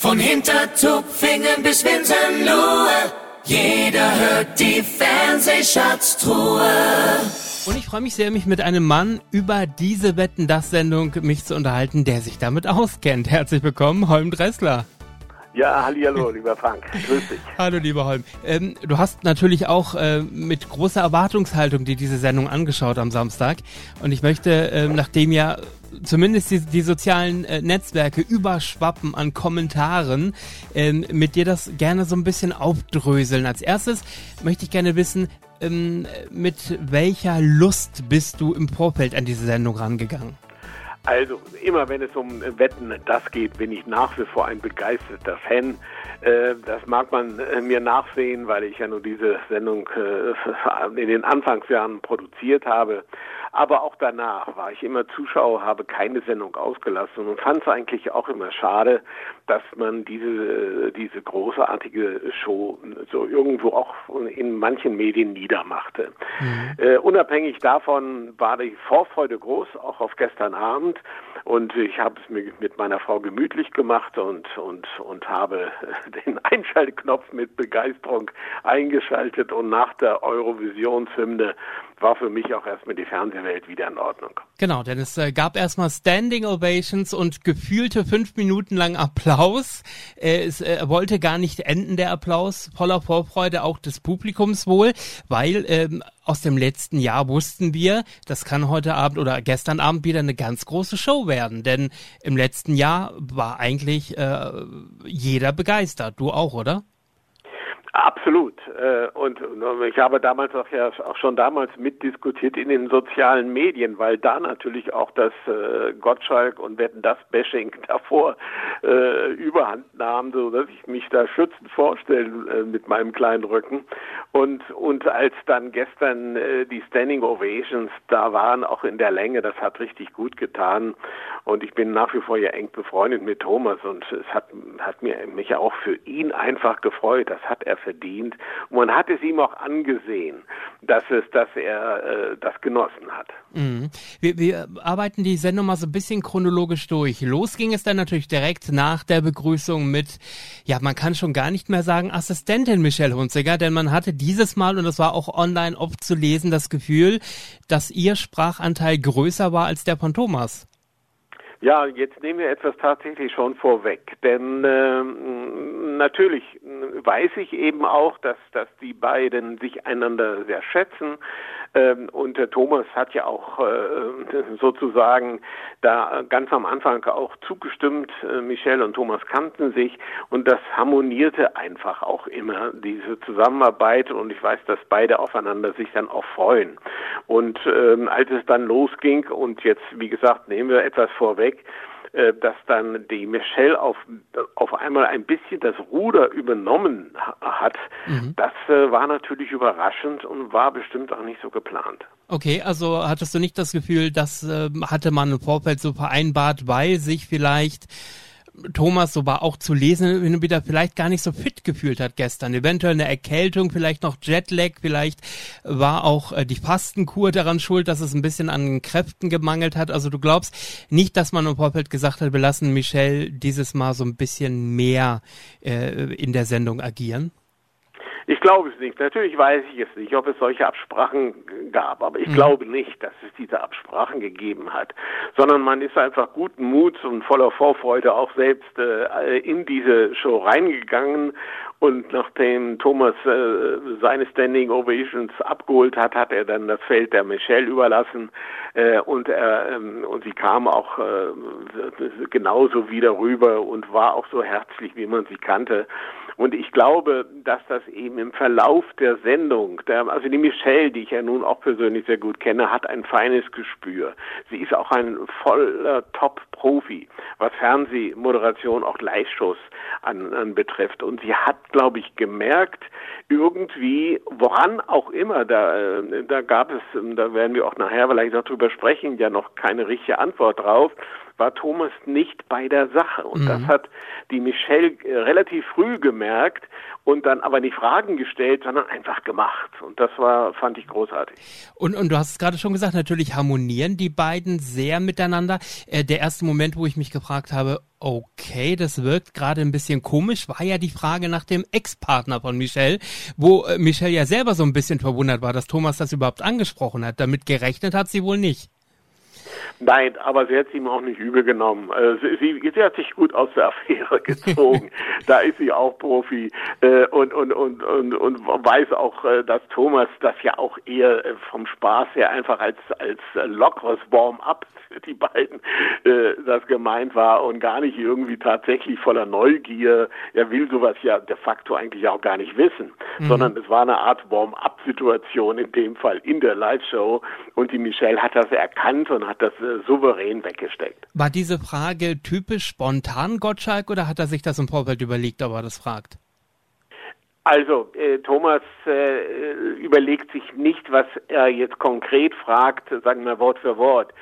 Von Hintertupfingen bis Winsenlohe, jeder hört die Fernsehschatztruhe. Und ich freue mich sehr, mich mit einem Mann über diese Wetten, das Sendung mich zu unterhalten, der sich damit auskennt. Herzlich willkommen, Holm Dressler. Ja, hallo, lieber Frank. Grüß dich. Hallo, lieber Holm. Ähm, du hast natürlich auch äh, mit großer Erwartungshaltung dir diese Sendung angeschaut am Samstag. Und ich möchte, äh, nachdem ja zumindest die, die sozialen äh, Netzwerke überschwappen an Kommentaren, ähm, mit dir das gerne so ein bisschen aufdröseln. Als erstes möchte ich gerne wissen, ähm, mit welcher Lust bist du im Vorfeld an diese Sendung rangegangen? Also immer wenn es um Wetten das geht, bin ich nach wie vor ein begeisterter Fan. Äh, das mag man äh, mir nachsehen, weil ich ja nur diese Sendung äh, in den Anfangsjahren produziert habe. Aber auch danach war ich immer Zuschauer, habe keine Sendung ausgelassen und fand es eigentlich auch immer schade, dass man diese, diese großartige Show so irgendwo auch in manchen Medien niedermachte. Mhm. Äh, unabhängig davon war die Vorfreude groß, auch auf gestern Abend. Und ich habe es mir mit meiner Frau gemütlich gemacht und, und, und habe den Einschaltknopf mit Begeisterung eingeschaltet und nach der Eurovisionshymne war für mich auch erstmal die Fernsehwelt wieder in Ordnung. Genau, denn es äh, gab erstmal Standing Ovations und gefühlte fünf Minuten lang Applaus. Es äh, wollte gar nicht enden, der Applaus, voller Vorfreude auch des Publikums wohl, weil ähm, aus dem letzten Jahr wussten wir, das kann heute Abend oder gestern Abend wieder eine ganz große Show werden. Denn im letzten Jahr war eigentlich äh, jeder begeistert. Du auch, oder? Absolut. Äh, und ich habe damals auch ja auch schon damals mitdiskutiert in den sozialen Medien, weil da natürlich auch das äh, Gottschalk und Wetten das Bashing davor äh, Überhand nahm, so dass ich mich da schützend vorstellen mit meinem kleinen Rücken. Und und als dann gestern die Standing Ovations da waren, auch in der Länge, das hat richtig gut getan. Und ich bin nach wie vor ja eng befreundet mit Thomas und es hat hat mir mich auch für ihn einfach gefreut. Das hat er verdient. Man hat es ihm auch angesehen, dass es, dass er äh, das genossen hat. Mhm. Wir, wir arbeiten die Sendung mal so ein bisschen chronologisch durch. Los ging es dann natürlich direkt nach der Begrüßung mit, ja, man kann schon gar nicht mehr sagen Assistentin Michelle Hunziger, denn man hatte dieses Mal, und das war auch online oft zu lesen, das Gefühl, dass ihr Sprachanteil größer war als der von Thomas. Ja, jetzt nehmen wir etwas tatsächlich schon vorweg, denn äh, natürlich weiß ich eben auch, dass, dass die beiden sich einander sehr schätzen. Ähm, und der Thomas hat ja auch äh, sozusagen da ganz am Anfang auch zugestimmt. Äh, Michelle und Thomas kannten sich und das harmonierte einfach auch immer, diese Zusammenarbeit. Und ich weiß, dass beide aufeinander sich dann auch freuen. Und ähm, als es dann losging und jetzt, wie gesagt, nehmen wir etwas vorweg, äh, dass dann die Michelle auf, auf einmal ein bisschen das Ruder übernommen hat, mhm. das äh, war natürlich überraschend und war bestimmt auch nicht so geplant. Okay, also hattest du nicht das Gefühl, das äh, hatte man im Vorfeld so vereinbart, weil sich vielleicht Thomas, so war auch zu lesen, und wieder vielleicht gar nicht so fit gefühlt hat gestern. Eventuell eine Erkältung, vielleicht noch Jetlag, vielleicht war auch äh, die Fastenkur daran schuld, dass es ein bisschen an Kräften gemangelt hat. Also du glaubst nicht, dass man im Vorfeld gesagt hat, wir lassen Michelle dieses Mal so ein bisschen mehr äh, in der Sendung agieren? Ich glaube es nicht. Natürlich weiß ich es nicht, ob es solche Absprachen gab, aber ich mhm. glaube nicht, dass es diese Absprachen gegeben hat, sondern man ist einfach guten Muts und voller Vorfreude auch selbst äh, in diese Show reingegangen und nachdem Thomas äh, seine Standing Ovations abgeholt hat, hat er dann das Feld der Michelle überlassen äh, und er ähm, und sie kam auch äh, genauso wieder rüber und war auch so herzlich, wie man sie kannte. Und ich glaube, dass das eben im Verlauf der Sendung, der, also die Michelle, die ich ja nun auch persönlich sehr gut kenne, hat ein feines Gespür. Sie ist auch ein voller Top-Profi, was Fernsehmoderation, auch Live-Shows an, an betrifft. Und sie hat, glaube ich, gemerkt, irgendwie, woran auch immer, da, da gab es, da werden wir auch nachher vielleicht noch drüber sprechen, ja noch keine richtige Antwort drauf, war Thomas nicht bei der Sache. Und mhm. das hat die Michelle äh, relativ früh gemerkt und dann aber nicht Fragen gestellt, sondern einfach gemacht. Und das war, fand ich großartig. Und, und du hast es gerade schon gesagt, natürlich harmonieren die beiden sehr miteinander. Äh, der erste Moment, wo ich mich gefragt habe, okay, das wirkt gerade ein bisschen komisch, war ja die Frage nach dem Ex-Partner von Michelle, wo äh, Michelle ja selber so ein bisschen verwundert war, dass Thomas das überhaupt angesprochen hat. Damit gerechnet hat sie wohl nicht. Nein, aber sie hat es ihm auch nicht übel genommen. Äh, sie, sie, sie, hat sich gut aus der Affäre gezogen. da ist sie auch Profi äh, und, und, und, und, und weiß auch, äh, dass Thomas das ja auch eher äh, vom Spaß her einfach als, als lockeres Warm-up die beiden äh, das gemeint war und gar nicht irgendwie tatsächlich voller Neugier. Er will sowas ja de facto eigentlich auch gar nicht wissen, mhm. sondern es war eine Art Warm-up-Situation in dem Fall in der Live-Show und die Michelle hat das erkannt und hat das äh, souverän weggesteckt. War diese Frage typisch spontan Gottschalk oder hat er sich das im Vorfeld überlegt, ob er das fragt? Also, äh, Thomas äh, überlegt sich nicht, was er jetzt konkret fragt, sagen wir Wort für Wort.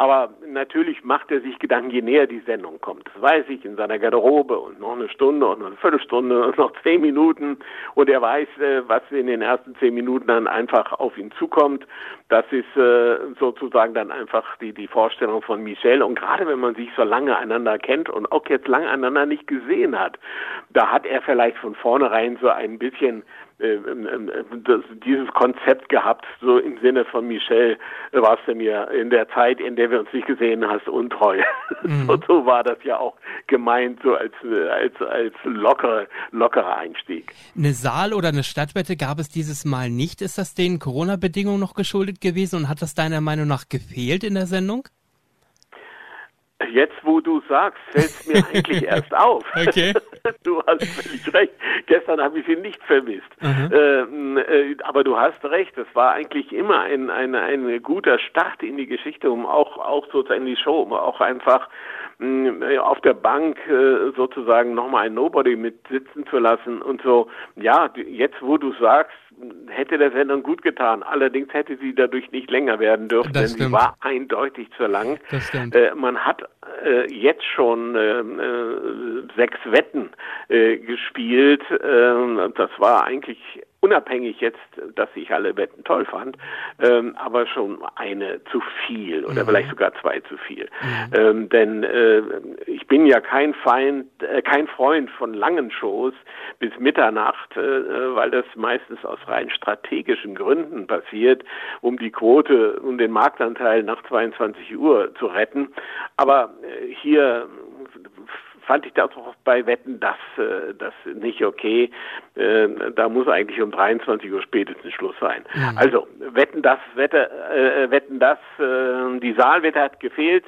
Aber natürlich macht er sich Gedanken, je näher die Sendung kommt. Das weiß ich in seiner Garderobe und noch eine Stunde und noch eine Viertelstunde und noch zehn Minuten. Und er weiß, äh, was in den ersten zehn Minuten dann einfach auf ihn zukommt. Das ist äh, sozusagen dann einfach die, die Vorstellung von Michel. Und gerade wenn man sich so lange einander kennt und auch jetzt lange einander nicht gesehen hat, da hat er vielleicht von vornherein so ein bisschen äh, ähm, ähm, das, dieses Konzept gehabt, so im Sinne von Michel, warst du mir in der Zeit, in der wir uns nicht gesehen hast, untreu. Mhm. Und so war das ja auch gemeint, so als, als, als lockere, lockerer Einstieg. Eine Saal- oder eine Stadtwette gab es dieses Mal nicht. Ist das den Corona-Bedingungen noch geschuldet gewesen und hat das deiner Meinung nach gefehlt in der Sendung? Jetzt, wo du sagst, fällt es mir eigentlich erst auf. Okay. Du hast völlig recht. Gestern habe ich sie nicht vermisst. Ähm, äh, aber du hast recht. Es war eigentlich immer ein, ein, ein guter Start in die Geschichte, um auch, auch sozusagen in die Show, um auch einfach äh, auf der Bank äh, sozusagen nochmal ein Nobody mit sitzen zu lassen und so. Ja, jetzt, wo du sagst, hätte der Sendung gut getan. Allerdings hätte sie dadurch nicht länger werden dürfen, das denn stimmt. sie war eindeutig zu lang. Äh, man hat äh, jetzt schon äh, äh sechs Wetten äh, gespielt. Ähm, das war eigentlich unabhängig jetzt, dass ich alle Wetten toll fand, ähm, aber schon eine zu viel oder mhm. vielleicht sogar zwei zu viel. Mhm. Ähm, denn äh, ich bin ja kein Feind, äh, kein Freund von langen Shows bis Mitternacht, äh, weil das meistens aus rein strategischen Gründen passiert, um die Quote, um den Marktanteil nach 22 Uhr zu retten. Aber äh, hier fand ich das auch bei Wetten das, äh, das nicht okay. Äh, da muss eigentlich um 23 Uhr spätestens Schluss sein. Mhm. Also Wetten das, Wette, äh, Wetten das, äh, die Saalwette hat gefehlt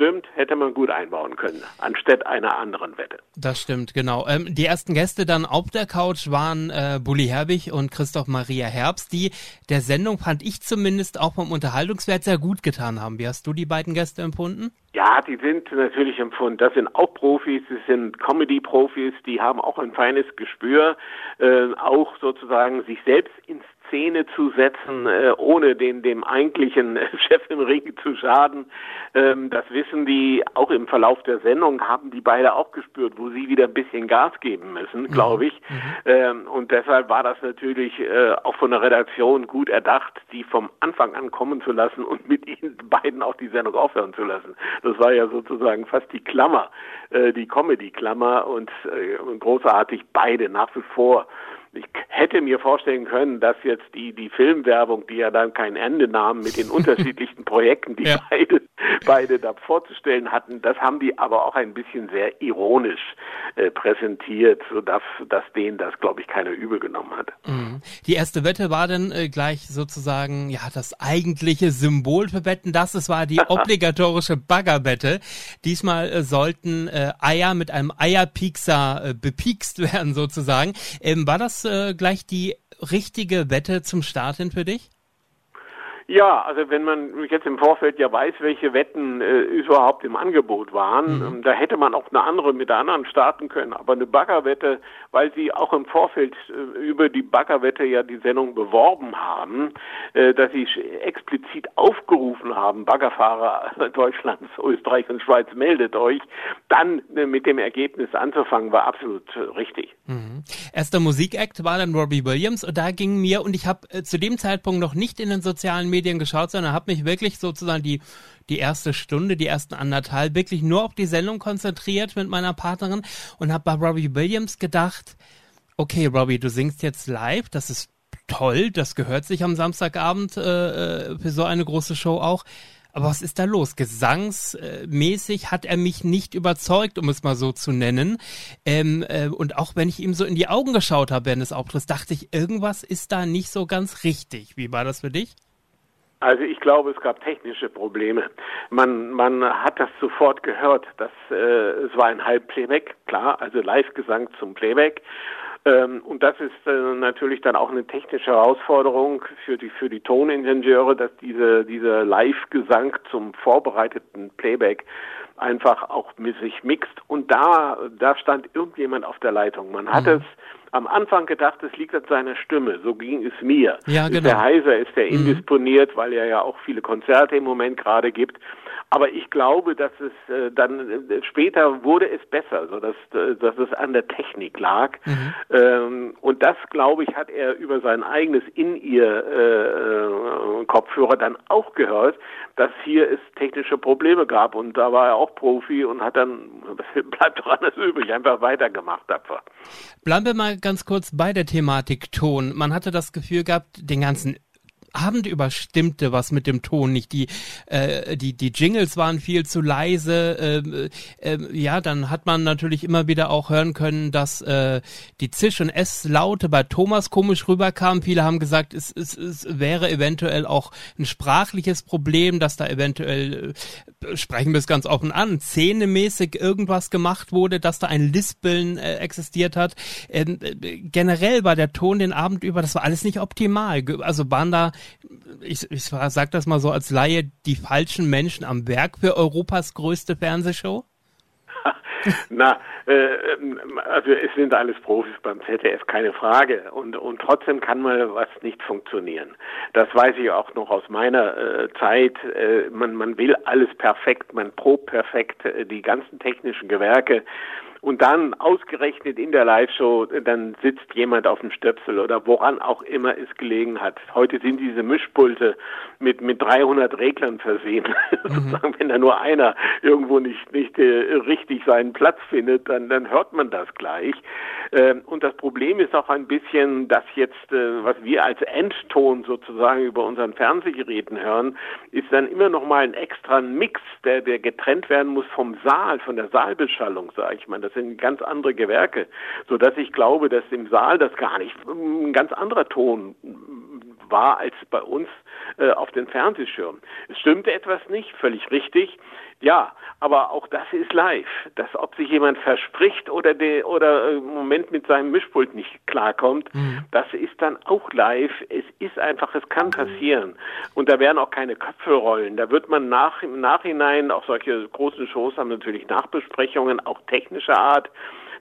stimmt, hätte man gut einbauen können, anstatt einer anderen Wette. Das stimmt, genau. Ähm, die ersten Gäste dann auf der Couch waren äh, Bully Herbig und Christoph Maria Herbst, die der Sendung, fand ich zumindest, auch vom Unterhaltungswert sehr gut getan haben. Wie hast du die beiden Gäste empfunden? Ja, die sind natürlich empfunden. Das sind auch Profis, das sind Comedy-Profis, die haben auch ein feines Gespür, äh, auch sozusagen sich selbst ins Szene zu setzen, äh, ohne den dem eigentlichen Chef im Ring zu schaden. Ähm, das wissen die auch im Verlauf der Sendung, haben die beide auch gespürt, wo sie wieder ein bisschen Gas geben müssen, mhm. glaube ich. Mhm. Ähm, und deshalb war das natürlich äh, auch von der Redaktion gut erdacht, die vom Anfang an kommen zu lassen und mit ihnen beiden auch die Sendung aufhören zu lassen. Das war ja sozusagen fast die Klammer, äh, die Comedy-Klammer und äh, großartig beide nach wie vor ich hätte mir vorstellen können, dass jetzt die, die Filmwerbung, die ja dann kein Ende nahm mit den unterschiedlichen Projekten, die ja. beide, beide da vorzustellen hatten, das haben die aber auch ein bisschen sehr ironisch äh, präsentiert, sodass dass denen das, glaube ich, keiner übel genommen hat. Mhm. Die erste Wette war dann äh, gleich sozusagen ja das eigentliche Symbol für Wetten. Das, es war die obligatorische Baggerwette. Diesmal äh, sollten äh, Eier mit einem Eierpiekser äh, bepiekst werden sozusagen. Ähm, war das äh, gleich die richtige Wette zum Start hin für dich? Ja, also wenn man jetzt im Vorfeld ja weiß, welche Wetten äh, überhaupt im Angebot waren, mhm. ähm, da hätte man auch eine andere mit der anderen starten können. Aber eine Baggerwette, weil sie auch im Vorfeld äh, über die Baggerwette ja die Sendung beworben haben, äh, dass sie explizit aufgerufen haben, Baggerfahrer Deutschlands, Österreich und Schweiz meldet euch, dann äh, mit dem Ergebnis anzufangen, war absolut äh, richtig. Mhm. Erster Musikakt war dann Robbie Williams und da ging mir, und ich habe äh, zu dem Zeitpunkt noch nicht in den sozialen Medien Medien geschaut, sondern habe mich wirklich sozusagen die, die erste Stunde, die ersten anderthalb wirklich nur auf die Sendung konzentriert mit meiner Partnerin und habe bei Robbie Williams gedacht, okay, Robbie, du singst jetzt live, das ist toll, das gehört sich am Samstagabend äh, äh für so eine große Show auch. Aber was ist da los? Gesangsmäßig hat er mich nicht überzeugt, um es mal so zu nennen. Ähm, äh, und auch wenn ich ihm so in die Augen geschaut habe während des Auftritts, dachte ich, irgendwas ist da nicht so ganz richtig. Wie war das für dich? Also ich glaube, es gab technische Probleme. Man, man hat das sofort gehört. dass äh, es war ein Halbplayback, klar, also Live-Gesang zum Playback. Ähm, und das ist äh, natürlich dann auch eine technische Herausforderung für die für die Toningenieure, dass diese dieser Live-Gesang zum vorbereiteten Playback einfach auch mit sich mixt. Und da da stand irgendjemand auf der Leitung. Man hat mhm. es am Anfang gedacht, es liegt an seiner Stimme. So ging es mir. Ja, genau. Ist der heiser, ist der mhm. indisponiert, weil er ja auch viele Konzerte im Moment gerade gibt. Aber ich glaube, dass es äh, dann äh, später wurde es besser, so dass, äh, dass es an der Technik lag. Mhm. Ähm, und das, glaube ich, hat er über sein eigenes in ihr äh, Kopfhörer dann auch gehört, dass hier es technische Probleme gab. Und da war er auch Profi und hat dann, bleibt doch anders übrig, einfach weitergemacht tapfer. Bleiben wir mal ganz kurz bei der Thematik Ton. Man hatte das Gefühl gehabt, den ganzen Abend über stimmte was mit dem Ton nicht. Die, äh, die, die Jingles waren viel zu leise. Äh, äh, ja, dann hat man natürlich immer wieder auch hören können, dass äh, die Zisch- und S-Laute bei Thomas komisch rüberkamen. Viele haben gesagt, es, es, es wäre eventuell auch ein sprachliches Problem, dass da eventuell, äh, sprechen wir es ganz offen an, zähnemäßig irgendwas gemacht wurde, dass da ein Lispeln äh, existiert hat. Ähm, äh, generell war der Ton den Abend über, das war alles nicht optimal. Also waren da ich, ich sag das mal so als Laie, die falschen Menschen am Werk für Europas größte Fernsehshow? Na, äh, also es sind alles Profis beim ZDF, keine Frage. Und, und trotzdem kann mal was nicht funktionieren. Das weiß ich auch noch aus meiner äh, Zeit. Äh, man, man will alles perfekt, man probt perfekt äh, die ganzen technischen Gewerke und dann ausgerechnet in der Live-Show, dann sitzt jemand auf dem Stöpsel oder woran auch immer es gelegen hat. Heute sind diese Mischpulte mit, mit 300 Reglern versehen. Mhm. Wenn da nur einer irgendwo nicht, nicht äh, richtig seinen Platz findet, dann, dann hört man das gleich. Ähm, und das Problem ist auch ein bisschen, dass jetzt, äh, was wir als Endton sozusagen über unseren Fernsehgeräten hören, ist dann immer noch mal ein extra Mix, der, der getrennt werden muss vom Saal, von der Saalbeschallung, sage ich mal. Das sind ganz andere Gewerke, so dass ich glaube, dass im Saal das gar nicht ein ganz anderer Ton war als bei uns äh, auf den Fernsehschirmen. Es stimmte etwas nicht, völlig richtig. Ja, aber auch das ist live. Dass ob sich jemand verspricht oder der oder äh, im Moment mit seinem Mischpult nicht klarkommt, mhm. das ist dann auch live. Es ist einfach, es kann passieren. Und da werden auch keine Köpfe rollen. Da wird man nach im Nachhinein, auch solche großen Shows haben natürlich Nachbesprechungen, auch technischer Art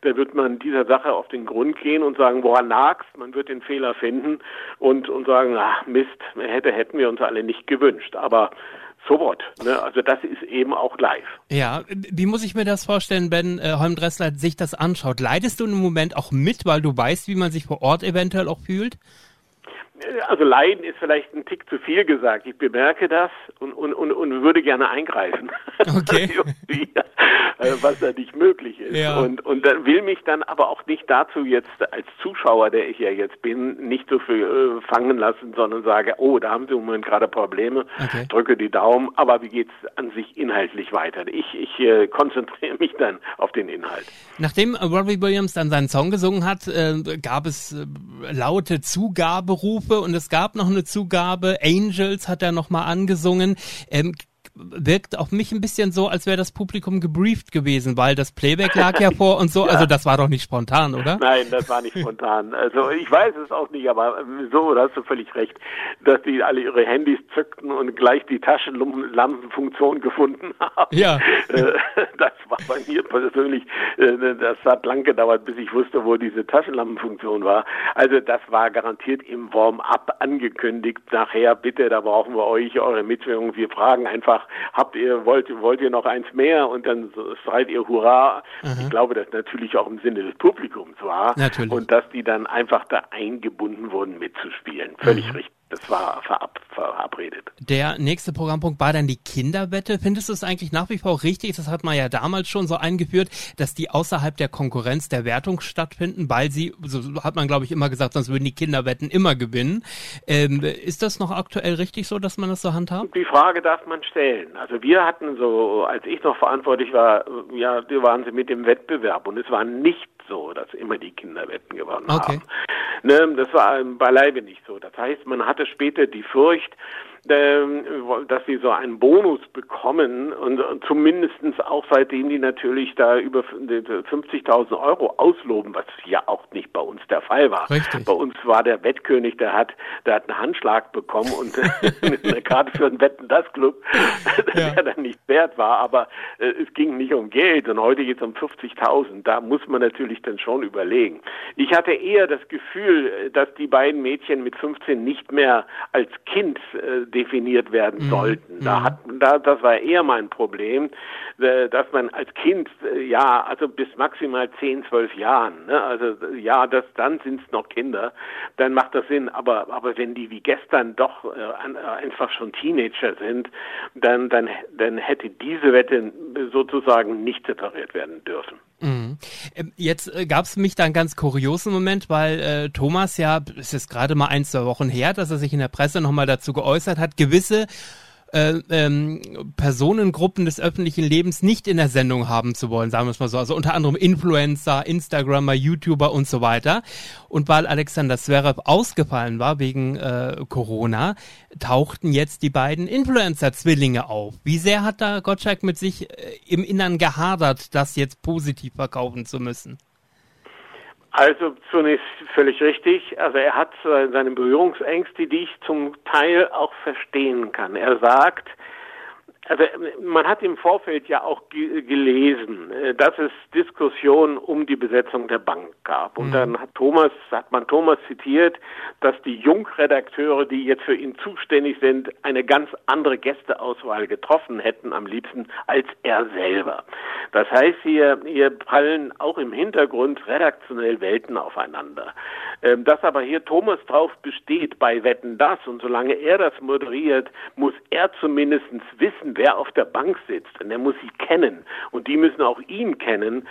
da wird man dieser Sache auf den Grund gehen und sagen, woran lag's? Man wird den Fehler finden und, und sagen, ach Mist, hätte, hätten wir uns alle nicht gewünscht. Aber so what. Ne? Also das ist eben auch live. Ja, wie muss ich mir das vorstellen, wenn äh, Holm Dressler sich das anschaut? Leidest du im Moment auch mit, weil du weißt, wie man sich vor Ort eventuell auch fühlt? Also leiden ist vielleicht ein Tick zu viel gesagt. Ich bemerke das und, und, und, und würde gerne eingreifen. Okay. Äh, was da nicht möglich ist. Ja. Und, und dann will mich dann aber auch nicht dazu jetzt als Zuschauer, der ich ja jetzt bin, nicht so viel äh, fangen lassen, sondern sage, oh, da haben Sie im Moment gerade Probleme, okay. drücke die Daumen, aber wie geht's an sich inhaltlich weiter? Ich, ich äh, konzentriere mich dann auf den Inhalt. Nachdem Robbie Williams dann seinen Song gesungen hat, äh, gab es äh, laute Zugaberufe und es gab noch eine Zugabe. Angels hat er nochmal angesungen. Ähm, wirkt auf mich ein bisschen so, als wäre das Publikum gebrieft gewesen, weil das Playback lag ja vor und so. ja. Also das war doch nicht spontan, oder? Nein, das war nicht spontan. Also ich weiß es auch nicht, aber so, da hast du völlig recht, dass die alle ihre Handys zückten und gleich die Taschenlampenfunktion gefunden haben. Ja. Äh, das war bei mir persönlich, äh, das hat lang gedauert, bis ich wusste, wo diese Taschenlampenfunktion war. Also das war garantiert im Warm-up angekündigt. Nachher bitte, da brauchen wir euch, eure Mitwirkung. Wir fragen einfach, habt ihr, wollt, wollt ihr noch eins mehr? Und dann schreit ihr Hurra. Aha. Ich glaube, das natürlich auch im Sinne des Publikums war. Natürlich. Und dass die dann einfach da eingebunden wurden mitzuspielen. Völlig mhm. richtig. Das war verab, verabredet. Der nächste Programmpunkt war dann die Kinderwette. Findest du es eigentlich nach wie vor richtig? Das hat man ja damals schon so eingeführt, dass die außerhalb der Konkurrenz der Wertung stattfinden, weil sie, so hat man glaube ich immer gesagt, sonst würden die Kinderwetten immer gewinnen. Ähm, ist das noch aktuell richtig so, dass man das so handhabt? Die Frage darf man stellen. Also wir hatten so, als ich noch verantwortlich war, ja, waren sie mit dem Wettbewerb und es war nicht so, dass immer die Kinderwetten gewonnen okay. haben. Ne, das war beileibe nicht so. Das heißt, man hatte später die Furcht, dass sie so einen Bonus bekommen und, und zumindestens auch seitdem die natürlich da über 50.000 Euro ausloben, was ja auch nicht bei uns der Fall war. Richtig. Bei uns war der Wettkönig, der hat, der hat einen Handschlag bekommen und eine Karte für einen Wetten das Club, ja. der dann nicht wert war, aber äh, es ging nicht um Geld und heute geht es um 50.000. Da muss man natürlich dann schon überlegen. Ich hatte eher das Gefühl, dass die beiden Mädchen mit 15 nicht mehr als Kind äh, definiert werden mhm. sollten. Da mhm. hat, da, das war eher mein Problem, äh, dass man als Kind, äh, ja, also bis maximal 10, 12 Jahren, ne, also ja, das, dann sind es noch Kinder, dann macht das Sinn. Aber, aber wenn die wie gestern doch äh, einfach schon Teenager sind, dann, dann, dann hätte diese Wette sozusagen nicht separiert werden dürfen. Mhm. Ähm, jetzt äh, gab es mich da einen ganz kuriosen Moment, weil äh, Thomas ja, es ist gerade mal ein, zwei Wochen her, dass er sich in der Presse nochmal dazu geäußert hat, gewisse äh, ähm, Personengruppen des öffentlichen Lebens nicht in der Sendung haben zu wollen, sagen wir es mal so. Also unter anderem Influencer, Instagrammer, YouTuber und so weiter. Und weil Alexander Zverev ausgefallen war wegen äh, Corona, tauchten jetzt die beiden Influencer-Zwillinge auf. Wie sehr hat da Gottschalk mit sich äh, im Innern gehadert, das jetzt positiv verkaufen zu müssen? Also zunächst völlig richtig. Also er hat seine Berührungsängste, die ich zum Teil auch verstehen kann. Er sagt, also man hat im Vorfeld ja auch gelesen, äh, dass es Diskussionen um die Besetzung der Bank gab. Und mhm. dann hat Thomas, hat man Thomas zitiert, dass die Jungredakteure, die jetzt für ihn zuständig sind, eine ganz andere Gästeauswahl getroffen hätten am liebsten als er selber. Das heißt, hier, hier prallen auch im Hintergrund redaktionell Welten aufeinander. Ähm, dass aber hier Thomas drauf besteht bei Wetten das und solange er das moderiert, muss er zumindest wissen, wer auf der Bank sitzt und er muss sie kennen und die müssen auch ihn kennen.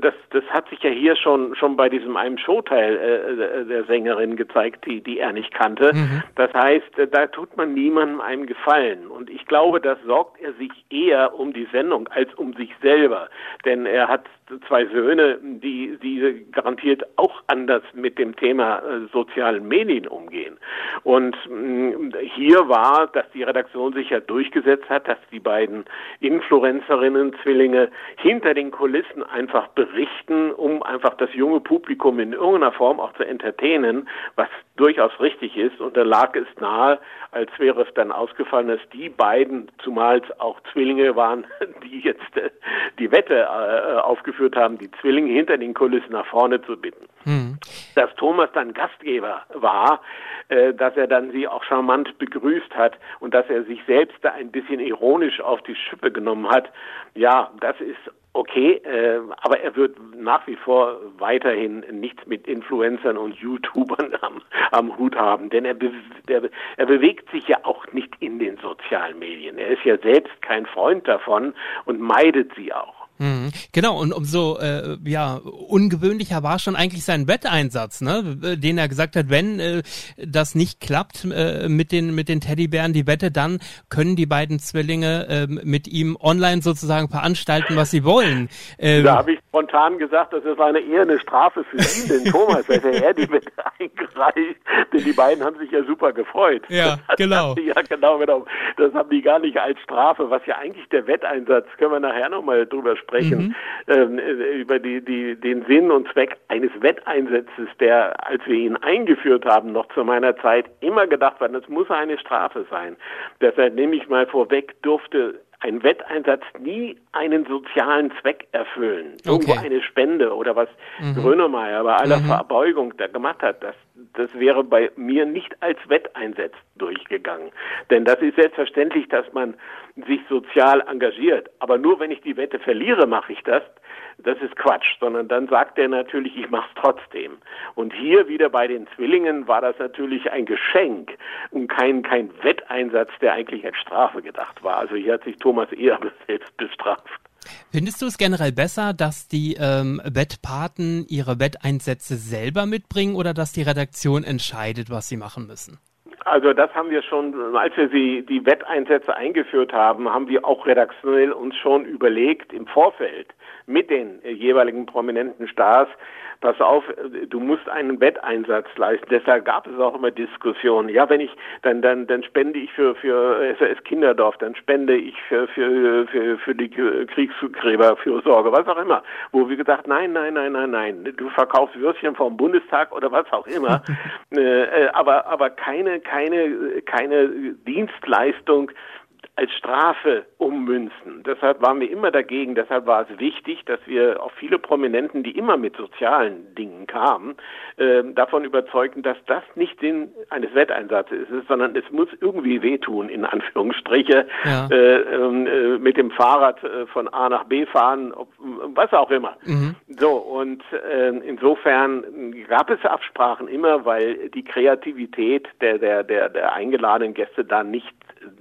Das, das hat sich ja hier schon, schon bei diesem einem Showteil äh, der Sängerin gezeigt, die, die er nicht kannte. Mhm. Das heißt, äh, da tut man niemandem einen Gefallen und ich glaube, das sorgt er sich eher um die Sendung als um sich selber, denn er hat zwei Söhne, die, die garantiert auch anders mit dem Thema äh, sozialen Medien umgehen. Und mm, hier war, dass die Redaktion sich ja durchgesetzt hat, dass die beiden Influencerinnen, Zwillinge hinter den Kulissen einfach berichten, um einfach das junge Publikum in irgendeiner Form auch zu entertainen, was durchaus richtig ist. Und da lag es nahe, als wäre es dann ausgefallen, dass die beiden, zumal es auch Zwillinge waren, die jetzt äh, die Wette äh, aufgeführt haben, die Zwillinge hinter den Kulissen nach vorne zu bitten. Mhm. Dass Thomas dann Gastgeber war, äh, dass er dann sie auch charmant begrüßt hat und dass er sich selbst da ein bisschen ironisch auf die Schippe genommen hat, ja, das ist okay, äh, aber er wird nach wie vor weiterhin nichts mit Influencern und YouTubern am, am Hut haben, denn er, be der, er bewegt sich ja auch nicht in den sozialen Medien. Er ist ja selbst kein Freund davon und meidet sie auch. Mhm. Genau, und umso äh, ja, ungewöhnlicher war schon eigentlich sein Wetteinsatz, ne? den er gesagt hat, wenn äh, das nicht klappt äh, mit, den, mit den Teddybären, die Wette, dann können die beiden Zwillinge äh, mit ihm online sozusagen veranstalten, was sie wollen. Ähm, da habe ich spontan gesagt, das ist eine eher eine Strafe für ihn, den Thomas, hätte er die Wette eingereicht, denn die beiden haben sich ja super gefreut. Ja, genau. ja, genau, genau. Das haben die gar nicht als Strafe, was ja eigentlich der Wetteinsatz, können wir nachher nochmal drüber sprechen sprechen, mhm. ähm, äh, über die, die, den Sinn und Zweck eines Wetteinsatzes, der, als wir ihn eingeführt haben, noch zu meiner Zeit immer gedacht war, das muss eine Strafe sein. Deshalb nehme ich mal vorweg, durfte ein Wetteinsatz nie einen sozialen Zweck erfüllen. Irgendwo okay. eine Spende oder was mhm. Grönemeyer bei aller mhm. Verbeugung da gemacht hat, das, das wäre bei mir nicht als Wetteinsatz durchgegangen. Denn das ist selbstverständlich, dass man sich sozial engagiert. Aber nur wenn ich die Wette verliere, mache ich das das ist Quatsch, sondern dann sagt er natürlich, ich mache es trotzdem. Und hier wieder bei den Zwillingen war das natürlich ein Geschenk und kein, kein Wetteinsatz, der eigentlich als Strafe gedacht war. Also hier hat sich Thomas eher selbst bestraft. Findest du es generell besser, dass die ähm, Wettpaten ihre Wetteinsätze selber mitbringen oder dass die Redaktion entscheidet, was sie machen müssen? Also das haben wir schon, als wir sie, die Wetteinsätze eingeführt haben, haben wir auch redaktionell uns schon überlegt im Vorfeld, mit den jeweiligen prominenten Stars, pass auf, du musst einen Wetteinsatz leisten. Deshalb gab es auch immer Diskussionen. Ja, wenn ich, dann, dann, dann spende ich für, für SOS Kinderdorf, dann spende ich für, für, für, für die Kriegsgräber, für Sorge, was auch immer. Wo wir gesagt, nein, nein, nein, nein, nein, du verkaufst Würstchen vom Bundestag oder was auch immer. äh, aber, aber keine, keine, keine Dienstleistung, als Strafe ummünzen. Deshalb waren wir immer dagegen. Deshalb war es wichtig, dass wir auch viele Prominenten, die immer mit sozialen Dingen kamen, äh, davon überzeugten, dass das nicht Sinn eines Wetteinsatzes ist, sondern es muss irgendwie wehtun, in Anführungsstriche, ja. äh, ähm, äh, mit dem Fahrrad äh, von A nach B fahren, ob, was auch immer. Mhm. So, und äh, insofern gab es Absprachen immer, weil die Kreativität der, der, der, der eingeladenen Gäste da nicht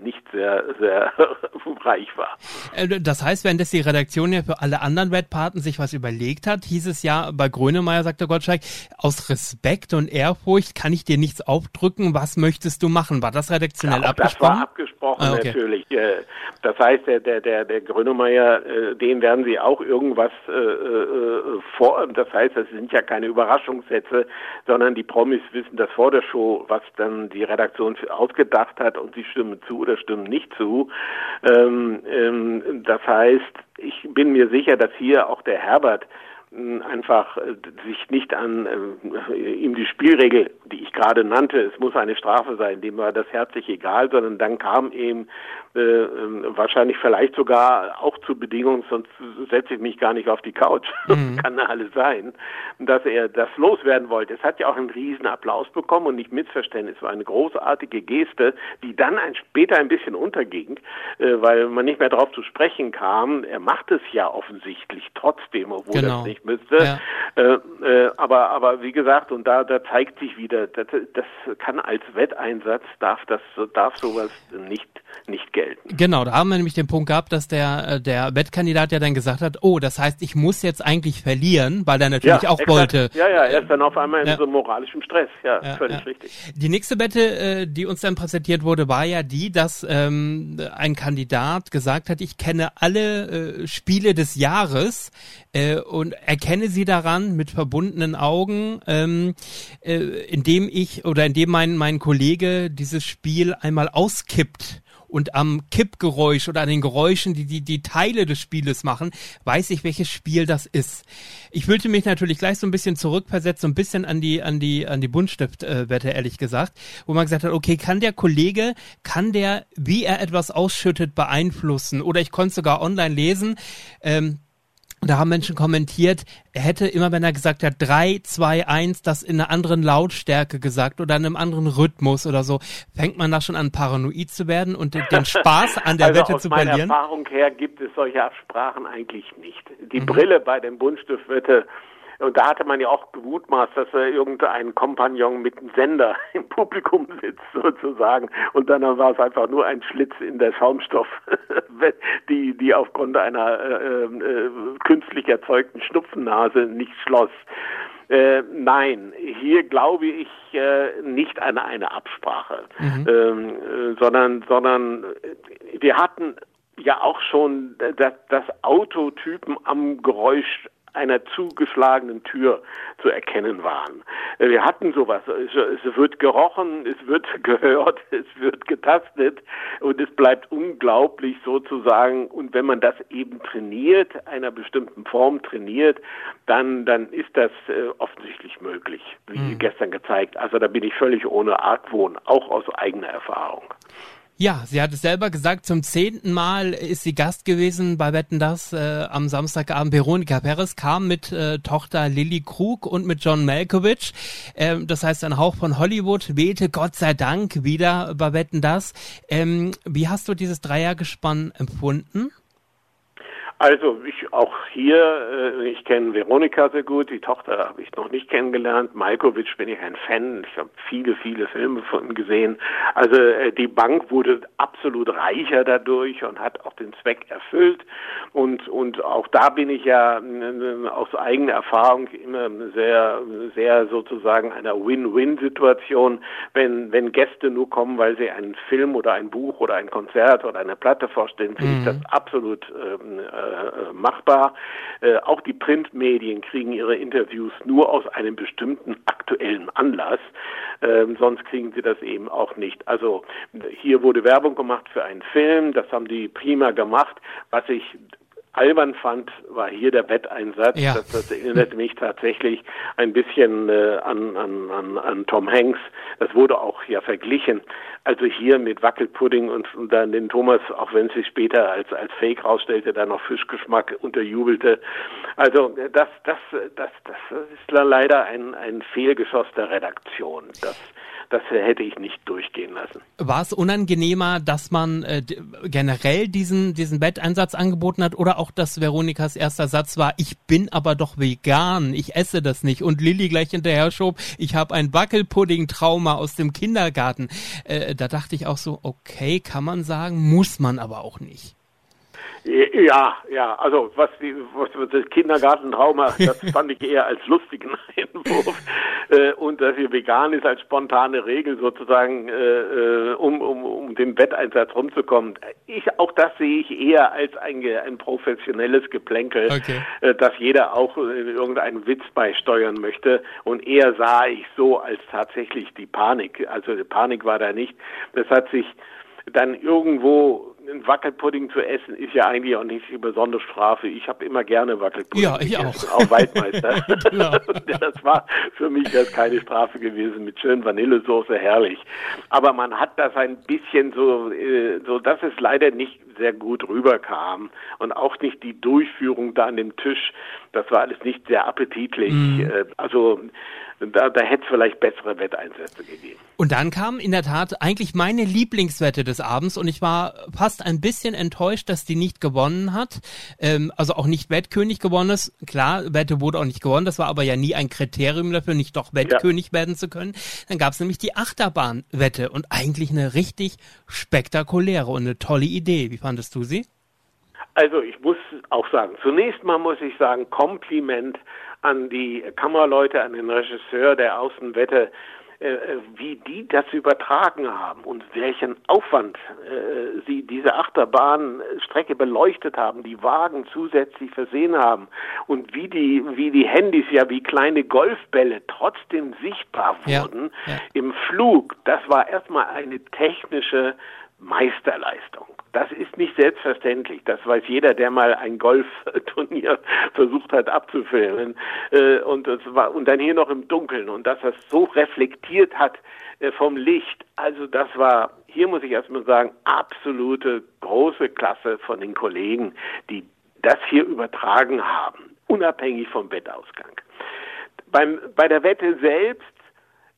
nicht sehr, sehr reich war. Äh, das heißt, wenn das die Redaktion ja für alle anderen Wettpaten sich was überlegt hat, hieß es ja bei Grönemeyer, sagte Gottschalk, aus Respekt und Ehrfurcht kann ich dir nichts aufdrücken, was möchtest du machen? War das redaktionell ja, abgesprochen? Das war abgesprochen ah, okay. natürlich. Äh, das heißt, der, der, der, der Grönemeyer, äh, den werden sie auch irgendwas vor, das heißt, das sind ja keine Überraschungssätze, sondern die Promis wissen das vor der Show, was dann die Redaktion ausgedacht hat und sie stimmen zu oder stimmen nicht zu. Ähm, ähm, das heißt, ich bin mir sicher, dass hier auch der Herbert einfach äh, sich nicht an äh, ihm die Spielregel, die ich gerade nannte, es muss eine Strafe sein, dem war das herzlich egal, sondern dann kam eben äh, ähm, wahrscheinlich vielleicht sogar auch zu Bedingungen, sonst setze ich mich gar nicht auf die Couch, mhm. kann alles sein, dass er das loswerden wollte. Es hat ja auch einen riesen Applaus bekommen und nicht Missverständnis, es war eine großartige Geste, die dann ein, später ein bisschen unterging, äh, weil man nicht mehr darauf zu sprechen kam. Er macht es ja offensichtlich trotzdem, obwohl genau. das nicht müsste. Ja. Äh, äh, aber, aber wie gesagt, und da, da zeigt sich wieder, das, das kann als Wetteinsatz, darf das, darf sowas nicht, nicht gelten. Genau, da haben wir nämlich den Punkt gehabt, dass der, äh, der Wettkandidat ja dann gesagt hat, oh, das heißt, ich muss jetzt eigentlich verlieren, weil er natürlich ja, auch exakt. wollte. Ja, ja, er ist dann auf einmal in ja. so moralischem Stress. Ja, ja völlig richtig. Die nächste Wette, äh, die uns dann präsentiert wurde, war ja die, dass ähm, ein Kandidat gesagt hat, ich kenne alle äh, Spiele des Jahres äh, und erkenne sie daran mit verbundenen Augen, ähm, äh, indem ich oder indem mein, mein Kollege dieses Spiel einmal auskippt und am Kippgeräusch oder an den Geräuschen, die, die die Teile des Spieles machen, weiß ich, welches Spiel das ist. Ich fühlte mich natürlich gleich so ein bisschen zurückversetzt, so ein bisschen an die, an die, an die Buntstiftwette, ehrlich gesagt, wo man gesagt hat, okay, kann der Kollege, kann der, wie er etwas ausschüttet, beeinflussen? Oder ich konnte sogar online lesen, ähm, da haben Menschen kommentiert, er hätte immer, wenn er gesagt hat, 3, 2, 1, das in einer anderen Lautstärke gesagt oder in einem anderen Rhythmus oder so, fängt man da schon an, paranoid zu werden und den Spaß an der also Wette zu verlieren? Aus meiner Erfahrung her gibt es solche Absprachen eigentlich nicht. Die mhm. Brille bei dem Buntstiftwette Und da hatte man ja auch gemutmaßt, dass da irgendein Kompagnon mit einem Sender im Publikum sitzt, sozusagen. Und dann war es einfach nur ein Schlitz in der Schaumstoff, die, die aufgrund einer äh, äh, künstlich erzeugten Schnupfennase nicht schloss. Äh, nein, hier glaube ich äh, nicht an eine Absprache, mhm. ähm, äh, sondern, sondern wir hatten ja auch schon das, das Autotypen am Geräusch einer zugeschlagenen Tür zu erkennen waren. Äh, wir hatten sowas. Es wird gerochen, es wird gehört, es wird getastet und es bleibt unglaublich sozusagen. Und wenn man das eben trainiert, einer bestimmten Form trainiert, dann, dann ist das äh, offensichtlich möglich, wie mhm. gestern gezeigt. Also da bin ich völlig ohne Argwohn, auch aus eigener Erfahrung. Ja, sie hat es selber gesagt, zum zehnten Mal ist sie Gast gewesen bei Wetten das äh, am Samstagabend. Veronika Perez kam mit äh, Tochter Lilly Krug und mit John Malkovich. Ähm, das heißt, ein Hauch von Hollywood wehte Gott sei Dank wieder bei Wetten das. Ähm, wie hast du dieses Dreiergespann empfunden? Also ich auch hier, äh, ich kenne Veronika sehr gut, die Tochter habe ich noch nicht kennengelernt. Malkovic bin ich ein Fan, ich habe viele, viele Filme von ihm gesehen. Also äh, die Bank wurde absolut reicher dadurch und hat auch den Zweck erfüllt. Und, und auch da bin ich ja äh, aus eigener Erfahrung immer sehr, sehr sozusagen einer Win-Win-Situation, wenn, wenn Gäste nur kommen, weil sie einen Film oder ein Buch oder ein Konzert oder eine Platte vorstellen, finde mhm. ich das absolut äh, äh, machbar. Äh, auch die Printmedien kriegen ihre Interviews nur aus einem bestimmten aktuellen Anlass. Ähm, sonst kriegen sie das eben auch nicht. Also hier wurde Werbung gemacht für einen Film, das haben die prima gemacht. Was ich albern fand, war hier der Wetteinsatz. Ja. Das, das erinnert mich tatsächlich ein bisschen äh, an, an, an, an Tom Hanks. Das wurde auch ja verglichen. Also hier mit Wackelpudding und, und dann den Thomas, auch wenn sie später als, als Fake rausstellte, dann noch Fischgeschmack unterjubelte. Also das, das, das, das ist leider ein, ein Fehlgeschoss der Redaktion. Das, das hätte ich nicht durchgehen lassen. War es unangenehmer, dass man äh, generell diesen, diesen Betteinsatz angeboten hat oder auch, dass Veronikas erster Satz war, ich bin aber doch vegan, ich esse das nicht und Lilly gleich hinterher schob, ich habe ein Wackelpudding-Trauma aus dem Kindergarten. Äh, da dachte ich auch so, okay, kann man sagen, muss man aber auch nicht. Ja, ja, also was, die, was das Kindergartentrauma, das fand ich eher als lustigen Einwurf äh, und dass sie vegan ist als spontane Regel sozusagen, äh, äh, um, um, um den Wetteinsatz rumzukommen. Ich, auch das sehe ich eher als ein, ein professionelles Geplänkel, okay. äh, dass jeder auch äh, irgendeinen Witz beisteuern möchte und eher sah ich so als tatsächlich die Panik. Also die Panik war da nicht. Das hat sich dann irgendwo ein Wackelpudding zu essen ist ja eigentlich auch nicht die besondere Strafe. Ich habe immer gerne Wackelpudding. Ja, ich auch. Auch Waldmeister. das war für mich jetzt keine Strafe gewesen mit schön Vanillesoße, herrlich. Aber man hat das ein bisschen so, äh, so dass es leider nicht sehr gut rüberkam und auch nicht die Durchführung da an dem Tisch. Das war alles nicht sehr appetitlich. Mm. Also da, da hätte es vielleicht bessere Wetteinsätze gegeben. Und dann kam in der Tat eigentlich meine Lieblingswette des Abends und ich war fast ein bisschen enttäuscht, dass die nicht gewonnen hat. Ähm, also auch nicht Wettkönig gewonnen ist. Klar, Wette wurde auch nicht gewonnen, das war aber ja nie ein Kriterium dafür, nicht doch Wettkönig ja. werden zu können. Dann gab es nämlich die Achterbahnwette und eigentlich eine richtig spektakuläre und eine tolle Idee. Wie fandest du sie? Also ich muss auch sagen, zunächst mal muss ich sagen, Kompliment an die Kammerleute, an den Regisseur der Außenwette, äh, äh, wie die das übertragen haben und welchen Aufwand äh, sie diese Achterbahnstrecke beleuchtet haben, die Wagen zusätzlich versehen haben und wie die, wie die Handys ja wie kleine Golfbälle trotzdem sichtbar wurden ja, ja. im Flug. Das war erstmal eine technische Meisterleistung. Das ist nicht selbstverständlich. Das weiß jeder, der mal ein Golfturnier versucht hat abzufilmen. Äh, und, das war, und dann hier noch im Dunkeln. Und dass das so reflektiert hat äh, vom Licht. Also das war, hier muss ich erstmal sagen, absolute große Klasse von den Kollegen, die das hier übertragen haben, unabhängig vom Wettausgang. Beim, bei der Wette selbst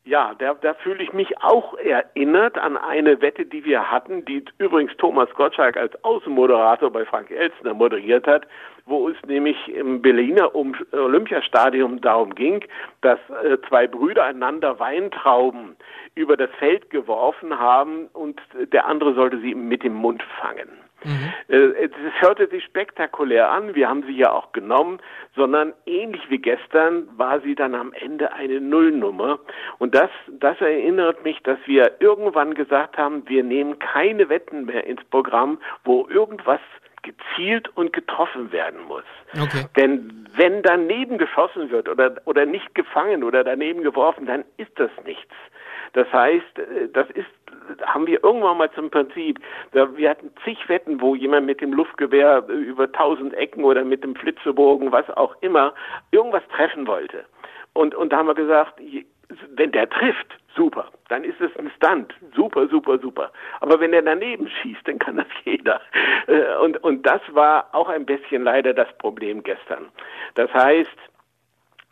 Ja, da, da fühle ich mich auch erinnert an eine Wette, die wir hatten, die übrigens Thomas Gottschalk als Außenmoderator bei Frank Elstner moderiert hat, wo es nämlich im Berliner Olympiastadion darum ging, dass äh, zwei Brüder einander Weintrauben über das Feld geworfen haben und der andere sollte sie mit dem Mund fangen. Mhm. Äh, es hörte sich spektakulär an, wir haben sie ja auch genommen, sondern ähnlich wie gestern war sie dann am Ende eine Nullnummer. Und das, das erinnert mich, dass wir irgendwann gesagt haben, wir nehmen keine Wetten mehr ins Programm, wo irgendwas gezielt und getroffen werden muss. Okay. Denn wenn daneben geschossen wird oder, oder nicht gefangen oder daneben geworfen, dann ist das nichts. Das heißt, äh, das ist haben wir irgendwann mal zum Prinzip, wir hatten zig Wetten, wo jemand mit dem Luftgewehr über tausend Ecken oder mit dem Flitzebogen, was auch immer, irgendwas treffen wollte. Und, und da haben wir gesagt, wenn der trifft, super, dann ist es ein Stunt, super, super, super. Aber wenn er daneben schießt, dann kann das jeder. Äh, und, und das war auch ein bisschen leider das Problem gestern. Das heißt,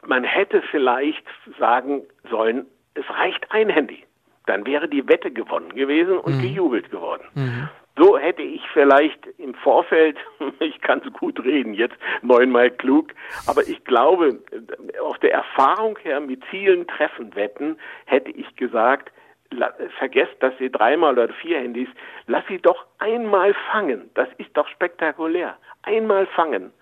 man hätte vielleicht sagen sollen, es reicht ein Handy dann wäre die Wette gewonnen gewesen und mhm. gejubelt geworden. Mhm. So hätte ich vielleicht im Vorfeld, ich kann es gut reden, jetzt neunmal klug, aber ich glaube, auf der Erfahrung her mit Zielen treffen wetten, hätte ich gesagt, vergesst, dass sie dreimal oder vier Handys, lass sie doch einmal fangen. Das ist doch spektakulär. Einmal fangen.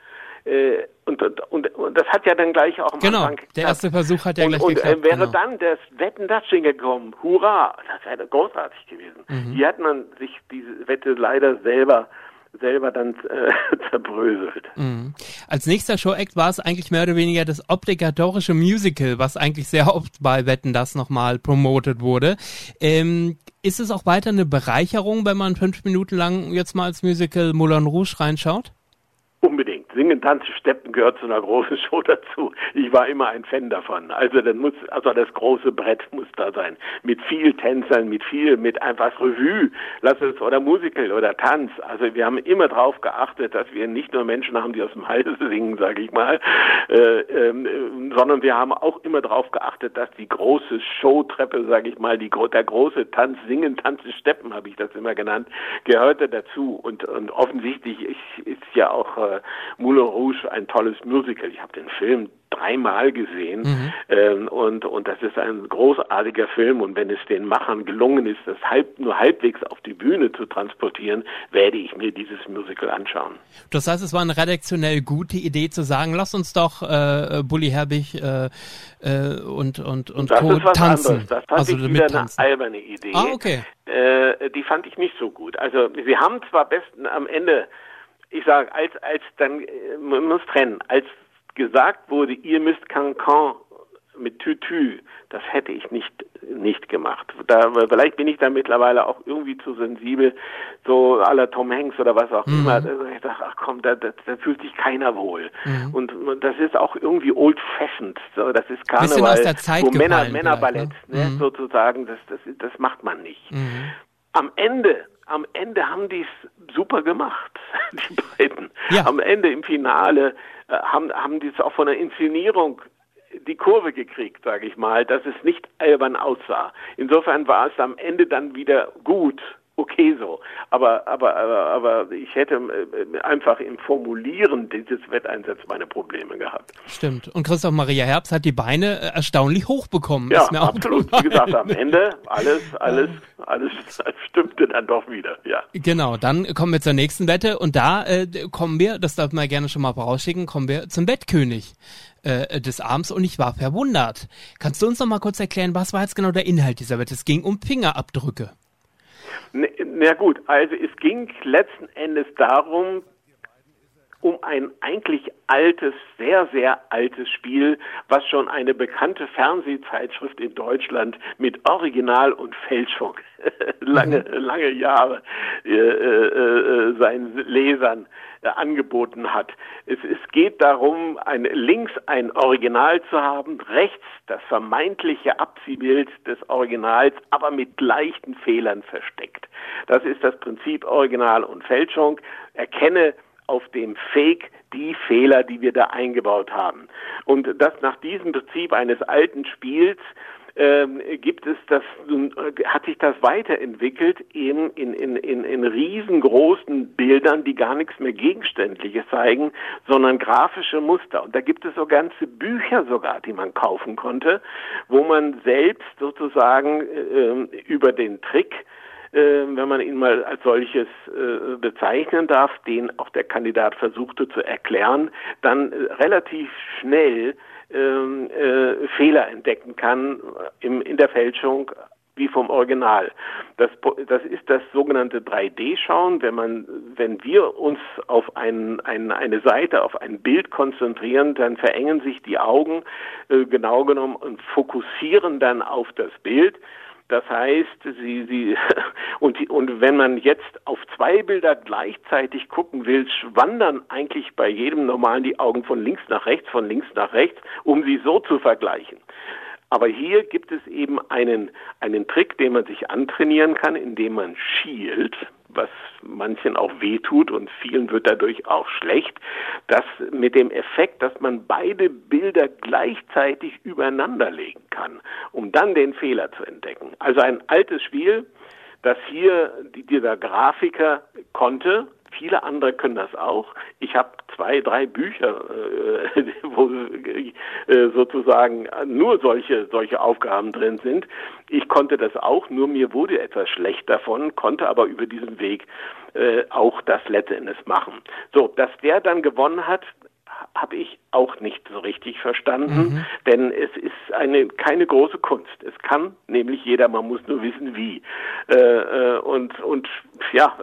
Äh, und, und, und, das hat ja dann gleich auch am genau, Anfang. Der erste Versuch hat ja und, gleich und, geklappt. Und äh, wäre genau. dann das Wetten das gekommen, hurra, das wäre großartig gewesen. Mhm. Hier hat man sich diese Wette leider selber selber dann äh, zerbröselt. Mhm. Als nächster Show-Act war es eigentlich mehr oder weniger das obligatorische Musical, was eigentlich sehr oft bei Wetten das nochmal promotet wurde. Ähm, ist es auch weiter eine Bereicherung, wenn man fünf Minuten lang jetzt mal als Musical Moulin Rouge reinschaut? Singen, Tanzen, Steppen gehört zu einer großen Show dazu. Ich war immer ein Fan davon. Also dann muss, also das große Brett muss da sein. Mit viel Tänzern, mit viel, mit einfach Revue, lass es, oder Musical oder Tanz. Also wir haben immer darauf geachtet, dass wir nicht nur Menschen haben, die aus dem Halse singen, sage ich mal, äh, ähm, sondern wir haben auch immer darauf geachtet, dass die große Showtreppe, sage ich mal, die, der große Tanz, Singen, Tanzen, Steppen, habe ich das immer genannt, gehörte dazu. Und, und offensichtlich ist, ist ja auch äh, Moulin Rouge ein tolles Musical. Ich habe den Film dreimal gesehen mhm. ähm, und und das ist ein großartiger Film und wenn es den Machern gelungen ist, das halb nur halbwegs auf die Bühne zu transportieren, werde ich mir dieses Musical anschauen. Das heißt, es war eine redaktionell gute Idee zu sagen, lass uns doch äh, Bully Herbig äh, äh, und und und das Co. ist was tanzen. Anderes. Das fand also ich wieder tanzen. eine alberne Idee. Ah, okay. Äh, die fand ich nicht so gut. Also sie haben zwar besten am Ende ich sage, als, als dann, äh, man muss trennen, als gesagt wurde, ihr müsst Cancan mit Tütü, das hätte ich nicht nicht gemacht. Da, vielleicht bin ich da mittlerweile auch irgendwie zu sensibel, so aller Tom Hanks oder was auch mhm. immer. Ich dachte, ach komm, da, da, da fühlt sich keiner wohl. Mhm. Und, das ist auch irgendwie old fashioned. So, das ist Karneval, aus der Zeit so Männer, Männerballett, ne? ne? Mhm. sozusagen. Das, das, das macht man nicht. Mhm. Am Ende am Ende haben die es super gemacht, die beiden. Ja. Am Ende im Finale äh, haben, haben die es auch von der Inszenierung die Kurve gekriegt, sage ich mal, dass es nicht albern aussah. Insofern war es am Ende dann wieder gut okay so. Aber, aber, aber, aber ich hätte äh, einfach im Formulieren dieses Wetteinsatzes meine Probleme gehabt. Stimmt. Und Christoph Maria Herbst hat die Beine äh, erstaunlich hoch bekommen. Ja, absolut. Wie gesagt, am Ende alles, alles, alles stimmte dann doch wieder. Ja. Genau. Dann kommen wir zur nächsten Wette und da äh, kommen wir, das darf man gerne schon mal vorausschicken, kommen wir zum Wettkönig äh, des Abends und ich war verwundert. Kannst du uns noch mal kurz erklären, was war jetzt genau der Inhalt dieser Wette? Es ging um Fingerabdrücke. Na gut, also es ging letzten Endes darum, um ein eigentlich altes, sehr, sehr altes Spiel, was schon eine bekannte Fernsehzeitschrift in Deutschland mit Original und Fälschung lange, mhm. lange Jahre äh, äh, äh, seinen Lesern äh, angeboten hat. Es, es geht darum, ein, links ein Original zu haben, rechts das vermeintliche Abziehbild des Originals, aber mit leichten Fehlern versteckt. Das ist das Prinzip Original und Fälschung. Erkenne auf dem Fake die Fehler, die wir da eingebaut haben. Und das nach diesem Prinzip eines alten Spiels ähm, gibt es das, äh, hat sich das weiterentwickelt in, in, in, in, in riesengroßen Bildern, die gar nichts mehr Gegenständliches zeigen, sondern grafische Muster. Und da gibt es so ganze Bücher sogar, die man kaufen konnte, wo man selbst sozusagen äh, über den Trick wenn man ihn mal als solches äh, bezeichnen darf, den auch der Kandidat versuchte zu erklären, dann äh, relativ schnell ähm, äh, Fehler entdecken kann in der Fälschung wie vom Original. Das, das ist das sogenannte 3D-Schauen. Wenn man, wenn wir uns auf ein, ein, eine Seite, auf ein Bild konzentrieren, dann verengen sich die Augen äh, genau genommen und fokussieren dann auf das Bild. Das heißt, sie, sie, und, und wenn man jetzt auf zwei Bilder gleichzeitig gucken will, wandern eigentlich bei jedem normalen die Augen von links nach rechts, von links nach rechts, um sie so zu vergleichen. Aber hier gibt es eben einen, einen Trick, den man sich antrainieren kann, indem man schielt was manchen auch wehtut und vielen wird dadurch auch schlecht, dass mit dem Effekt, dass man beide Bilder gleichzeitig übereinander legen kann, um dann den Fehler zu entdecken. Also ein altes Spiel, das hier dieser Grafiker konnte, Viele andere können das auch. Ich habe zwei, drei Bücher, äh, wo äh, sozusagen nur solche, solche Aufgaben drin sind. Ich konnte das auch, nur mir wurde etwas schlecht davon, konnte aber über diesen Weg äh, auch das letzte Endes machen. So, dass der dann gewonnen hat, habe ich auch nicht so richtig verstanden, mhm. denn es ist eine keine große Kunst. Es kann nämlich jeder, man muss nur wissen wie. Äh, äh, und und ja,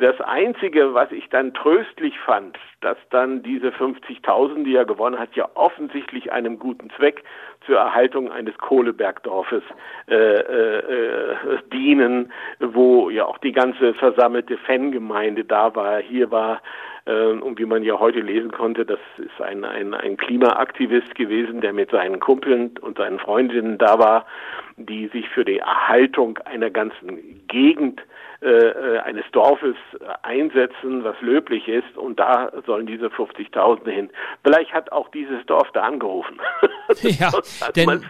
das Einzige, was ich dann tröstlich fand, dass dann diese 50.000, die er gewonnen hat, ja offensichtlich einem guten Zweck zur Erhaltung eines Kohlebergdorfes äh, äh, äh, dienen, wo ja auch die ganze versammelte Fangemeinde da war. Hier war ähm, und wie man ja heute lesen konnte, das ist ein, ein, ein Klimaaktivist gewesen, der mit seinen Kumpeln und seinen Freundinnen da war, die sich für die Erhaltung einer ganzen Gegend äh, äh, eines Dorfes einsetzen, was löblich ist, und da sollen diese 50.000 hin. Vielleicht hat auch dieses Dorf da angerufen. ja, denn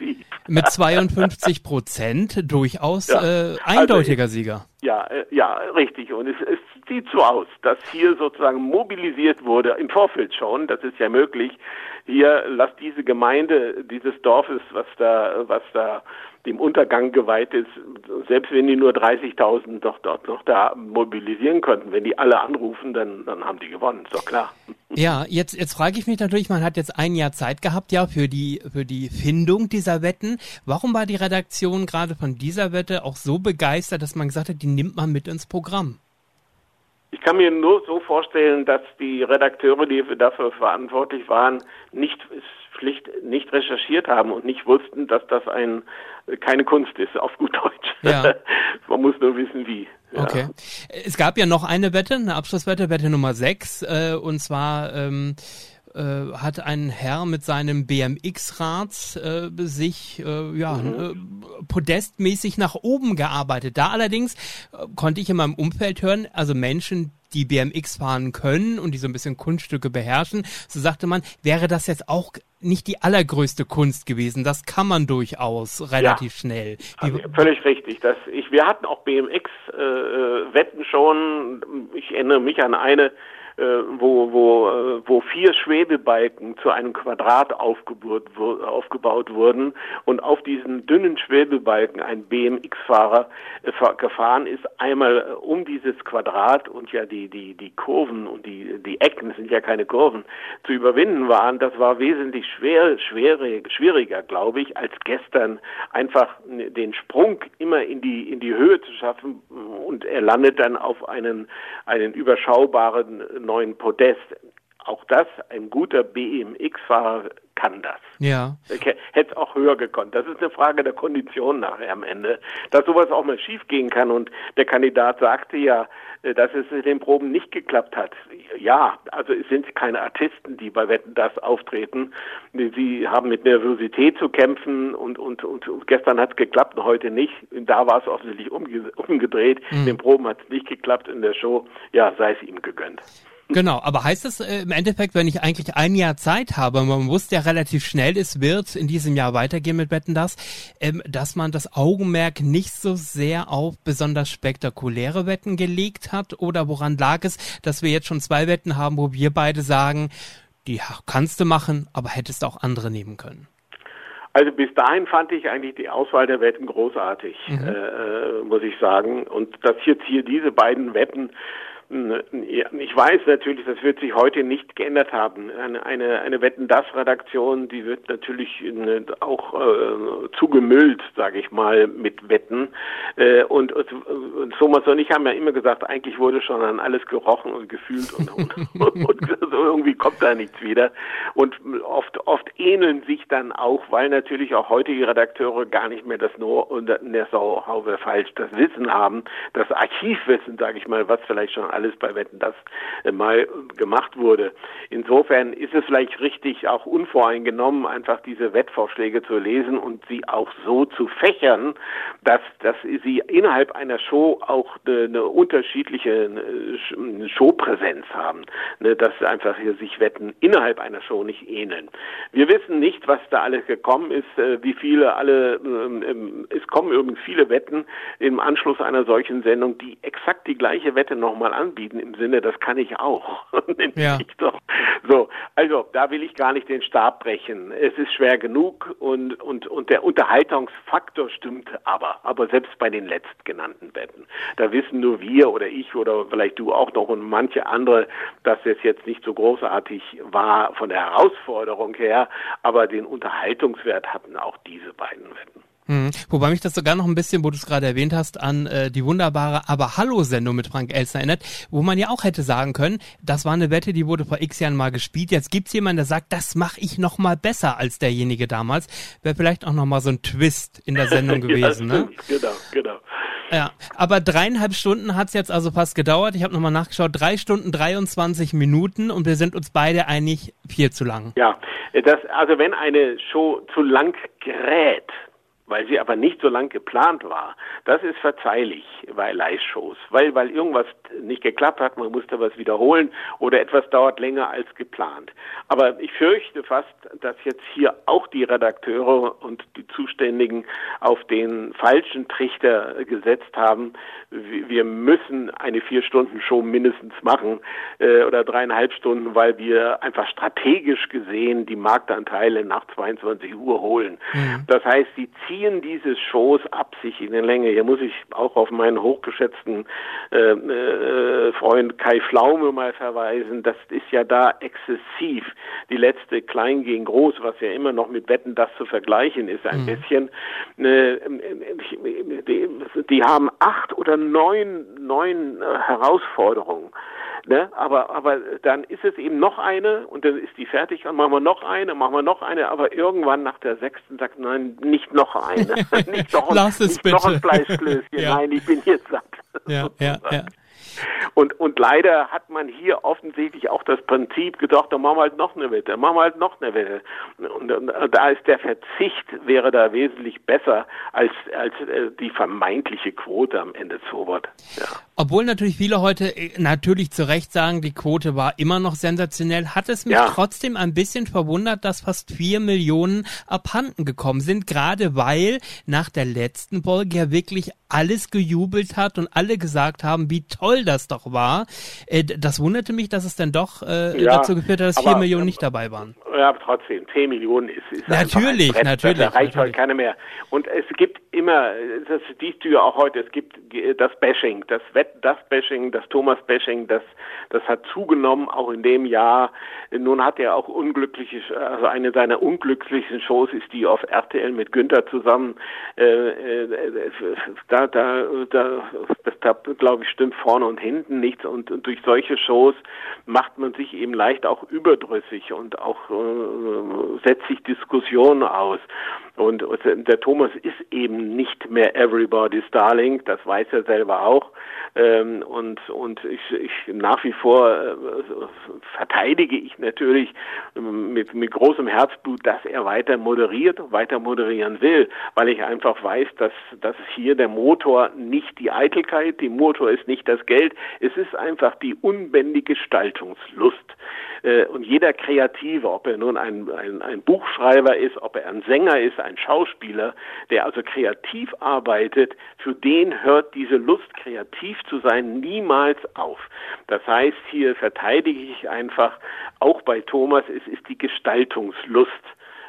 mit 52 Prozent durchaus ja, äh, eindeutiger also, Sieger. Ja, äh, ja, richtig. Und es, es sieht so aus, dass hier sozusagen mobilisiert wurde, im Vorfeld schon, das ist ja möglich, hier lasst diese Gemeinde dieses Dorfes, was da, was da dem Untergang geweiht ist, selbst wenn die nur 30.000 doch dort noch da mobilisieren könnten, wenn die alle anrufen, dann, dann haben die gewonnen, ist doch klar. Ja, jetzt, jetzt frage ich mich natürlich, man hat jetzt ein Jahr Zeit gehabt, ja, für die, für die Findung dieser Wetten. Warum war die Redaktion gerade von dieser Wette auch so begeistert, dass man gesagt hat, die nimmt man mit ins Programm? Ich kann mir nur so vorstellen, dass die Redakteure, die dafür verantwortlich waren, nicht schlicht nicht recherchiert haben und nicht wussten, dass das ein keine Kunst ist, auf gut Deutsch. Ja. Man muss nur wissen, wie. Ja. Okay. Es gab ja noch eine Wette, eine Abschlusswette, Wette Nummer 6, äh, und zwar ähm, äh, hat ein Herr mit seinem BMX-Rad äh, sich äh, ja mhm. äh, podestmäßig nach oben gearbeitet. Da allerdings äh, konnte ich in meinem Umfeld hören, also Menschen, die BMX fahren können und die so ein bisschen Kunststücke beherrschen, so sagte man, wäre das jetzt auch nicht die allergrößte Kunst gewesen. Das kann man durchaus relativ ja, schnell. Also völlig richtig. Das, ich, wir hatten auch BMX-Wetten äh, schon. Ich erinnere mich an eine, äh, wo, wo, äh, wo vier Schwebebalken zu einem Quadrat aufgebaut, wurden und auf diesen dünnen Schwebebalken ein BMX-Fahrer äh, gefahren ist, einmal um dieses Quadrat und ja die, die, die Kurven und die, die Ecken sind ja keine Kurven, zu überwinden waren. Das war wesentlich schwer, schwere, schwieriger, glaube ich, als gestern einfach den Sprung immer in die, in die Höhe zu schaffen und er landet dann auf einen, einen überschaubaren neuen Podest. Auch das, ein guter BMX-Fahrer kann das. Ja. Hätte es auch höher gekonnt. Das ist eine Frage der Kondition nachher am Ende. Dass sowas auch mal schief gehen kann. Und der Kandidat sagte ja, äh, dass es in den Proben nicht geklappt hat. Ja, also es sind keine Artisten, die bei Wetten das auftreten. Sie haben mit Nervosität zu kämpfen und, und, und, und gestern hat es geklappt und heute nicht. Da war es offensichtlich umge umgedreht. Mhm. In den Proben hat es nicht geklappt in der Show. Ja, sei es ihm gegönnt. Genau, aber heißt das äh, im Endeffekt, wenn ich eigentlich ein Jahr Zeit habe, man wusste ja relativ schnell, es wird in diesem Jahr weitergehen mit Wetten das, ähm, dass man das Augenmerk nicht so sehr auf besonders spektakuläre Wetten gelegt hat oder woran lag es, dass wir jetzt schon zwei Wetten haben, wo wir beide sagen, die kannst du machen, aber hättest auch andere nehmen können? Also bis dahin fand ich eigentlich die Auswahl der Wetten großartig, mhm. äh, muss ich sagen. Und dass jetzt hier diese beiden Wetten ich weiß natürlich, das wird sich heute nicht geändert haben. Eine, eine, eine Wetten-Das-Redaktion, die wird natürlich auch äh, zugemüllt, sage ich mal, mit Wetten. Äh, und, und Thomas und ich haben ja immer gesagt, eigentlich wurde schon an alles gerochen und gefühlt und, und, und, und irgendwie kommt da nichts wieder. Und oft, oft ähneln sich dann auch, weil natürlich auch heutige Redakteure gar nicht mehr das nur unter der Sau falsch das Wissen haben, das Archivwissen, sage ich mal, was vielleicht schon alles bei Wetten das äh, mal gemacht wurde. Insofern ist es vielleicht richtig, auch unvoreingenommen einfach diese Wettvorschläge zu lesen und sie auch so zu fächern, dass, dass sie innerhalb einer Show auch eine, eine unterschiedliche Showpräsenz haben, ne, dass einfach hier sich Wetten innerhalb einer Show nicht ähneln. Wir wissen nicht, was da alles gekommen ist, äh, wie viele alle, ähm, ähm, es kommen übrigens viele Wetten im Anschluss einer solchen Sendung, die exakt die gleiche Wette nochmal an anbieten im Sinne, das kann ich auch. ja. So, also da will ich gar nicht den Stab brechen. Es ist schwer genug und, und, und der Unterhaltungsfaktor stimmt aber, aber selbst bei den letztgenannten Wetten. Da wissen nur wir oder ich oder vielleicht du auch noch und manche andere, dass es jetzt nicht so großartig war von der Herausforderung her, aber den Unterhaltungswert hatten auch diese beiden Wetten. Mhm. Wobei mich das sogar noch ein bisschen, wo du es gerade erwähnt hast, an äh, die wunderbare Aber Hallo-Sendung mit Frank Elster erinnert, wo man ja auch hätte sagen können, das war eine Wette, die wurde vor x Jahren mal gespielt. Jetzt gibt's jemanden, der sagt, das mache ich noch mal besser als derjenige damals. Wäre vielleicht auch noch mal so ein Twist in der Sendung gewesen, ja, ne? Genau, genau. Ja, aber dreieinhalb Stunden hat's jetzt also fast gedauert. Ich habe nochmal nachgeschaut, drei Stunden 23 Minuten und wir sind uns beide einig, viel zu lang. Ja, das, also wenn eine Show zu lang gerät, weil sie aber nicht so lang geplant war. Das ist verzeihlich bei Live-Shows, weil, weil irgendwas nicht geklappt hat, man musste was wiederholen oder etwas dauert länger als geplant. Aber ich fürchte fast, dass jetzt hier auch die Redakteure und die Zuständigen auf den falschen Trichter gesetzt haben. Wir müssen eine Vier-Stunden-Show mindestens machen äh, oder dreieinhalb Stunden, weil wir einfach strategisch gesehen die Marktanteile nach 22 Uhr holen. Mhm. Das heißt, die ziehen diese Shows ab sich in der Länge. Hier muss ich auch auf meinen hochgeschätzten äh, äh, Freund Kai Flaume mal verweisen. Das ist ja da exzessiv. Die letzte Klein gegen Groß, was ja immer noch mit Wetten das zu vergleichen ist, ein mhm. bisschen. Äh, die, die haben acht oder neun, neun äh, Herausforderungen. Ne? Aber, aber dann ist es eben noch eine und dann ist die fertig und machen wir noch eine, machen wir noch eine, aber irgendwann nach der sechsten sagt nein, nicht noch eine. nicht noch, Lass es bitte. noch ein Fleischklößchen. ja. Nein, ich bin jetzt satt. Ja, ja, ja. Und, und leider hat man hier offensichtlich auch das Prinzip gedacht, dann machen wir halt noch eine Wette, dann machen wir halt noch eine Wette. Und, und, und da ist der Verzicht wäre da wesentlich besser als, als äh, die vermeintliche Quote am Ende zu Wort. Ja. Obwohl natürlich viele heute äh, natürlich zu Recht sagen, die Quote war immer noch sensationell, hat es mich ja. trotzdem ein bisschen verwundert, dass fast vier Millionen abhanden gekommen sind, gerade weil nach der letzten Folge ja wirklich alles gejubelt hat und alle gesagt haben, wie toll das doch war. Äh, das wunderte mich, dass es dann doch äh, ja, dazu geführt hat, dass vier Millionen nicht dabei waren. Ja, aber trotzdem, zehn Millionen ist, ist natürlich, Brett, natürlich. Da reicht heute keine mehr. Und es gibt immer, das siehst du ja auch heute, es gibt das Bashing, das das Bashing, das Thomas-Bashing, das, das hat zugenommen, auch in dem Jahr. Nun hat er auch unglückliche, also eine seiner unglücklichsten Shows ist die auf RTL mit Günther zusammen. Äh, äh, da, da, da, das, da glaube ich, stimmt vorne und hinten nichts. Und, und durch solche Shows macht man sich eben leicht auch überdrüssig und auch äh, setzt sich Diskussionen aus. Und der Thomas ist eben nicht mehr Everybody's Darling, das weiß er selber auch. Ähm, und und ich, ich nach wie vor äh, verteidige ich natürlich mit, mit großem Herzblut, dass er weiter moderiert, weiter moderieren will, weil ich einfach weiß, dass, dass hier der Motor nicht die Eitelkeit, die Motor ist nicht das Geld, es ist einfach die unbändige Gestaltungslust. Äh, und jeder Kreative, ob er nun ein, ein, ein Buchschreiber ist, ob er ein Sänger ist, ein Schauspieler, der also kreativ arbeitet, für den hört diese Lust, kreativ zu sein, niemals auf. Das heißt, hier verteidige ich einfach, auch bei Thomas, es ist die Gestaltungslust.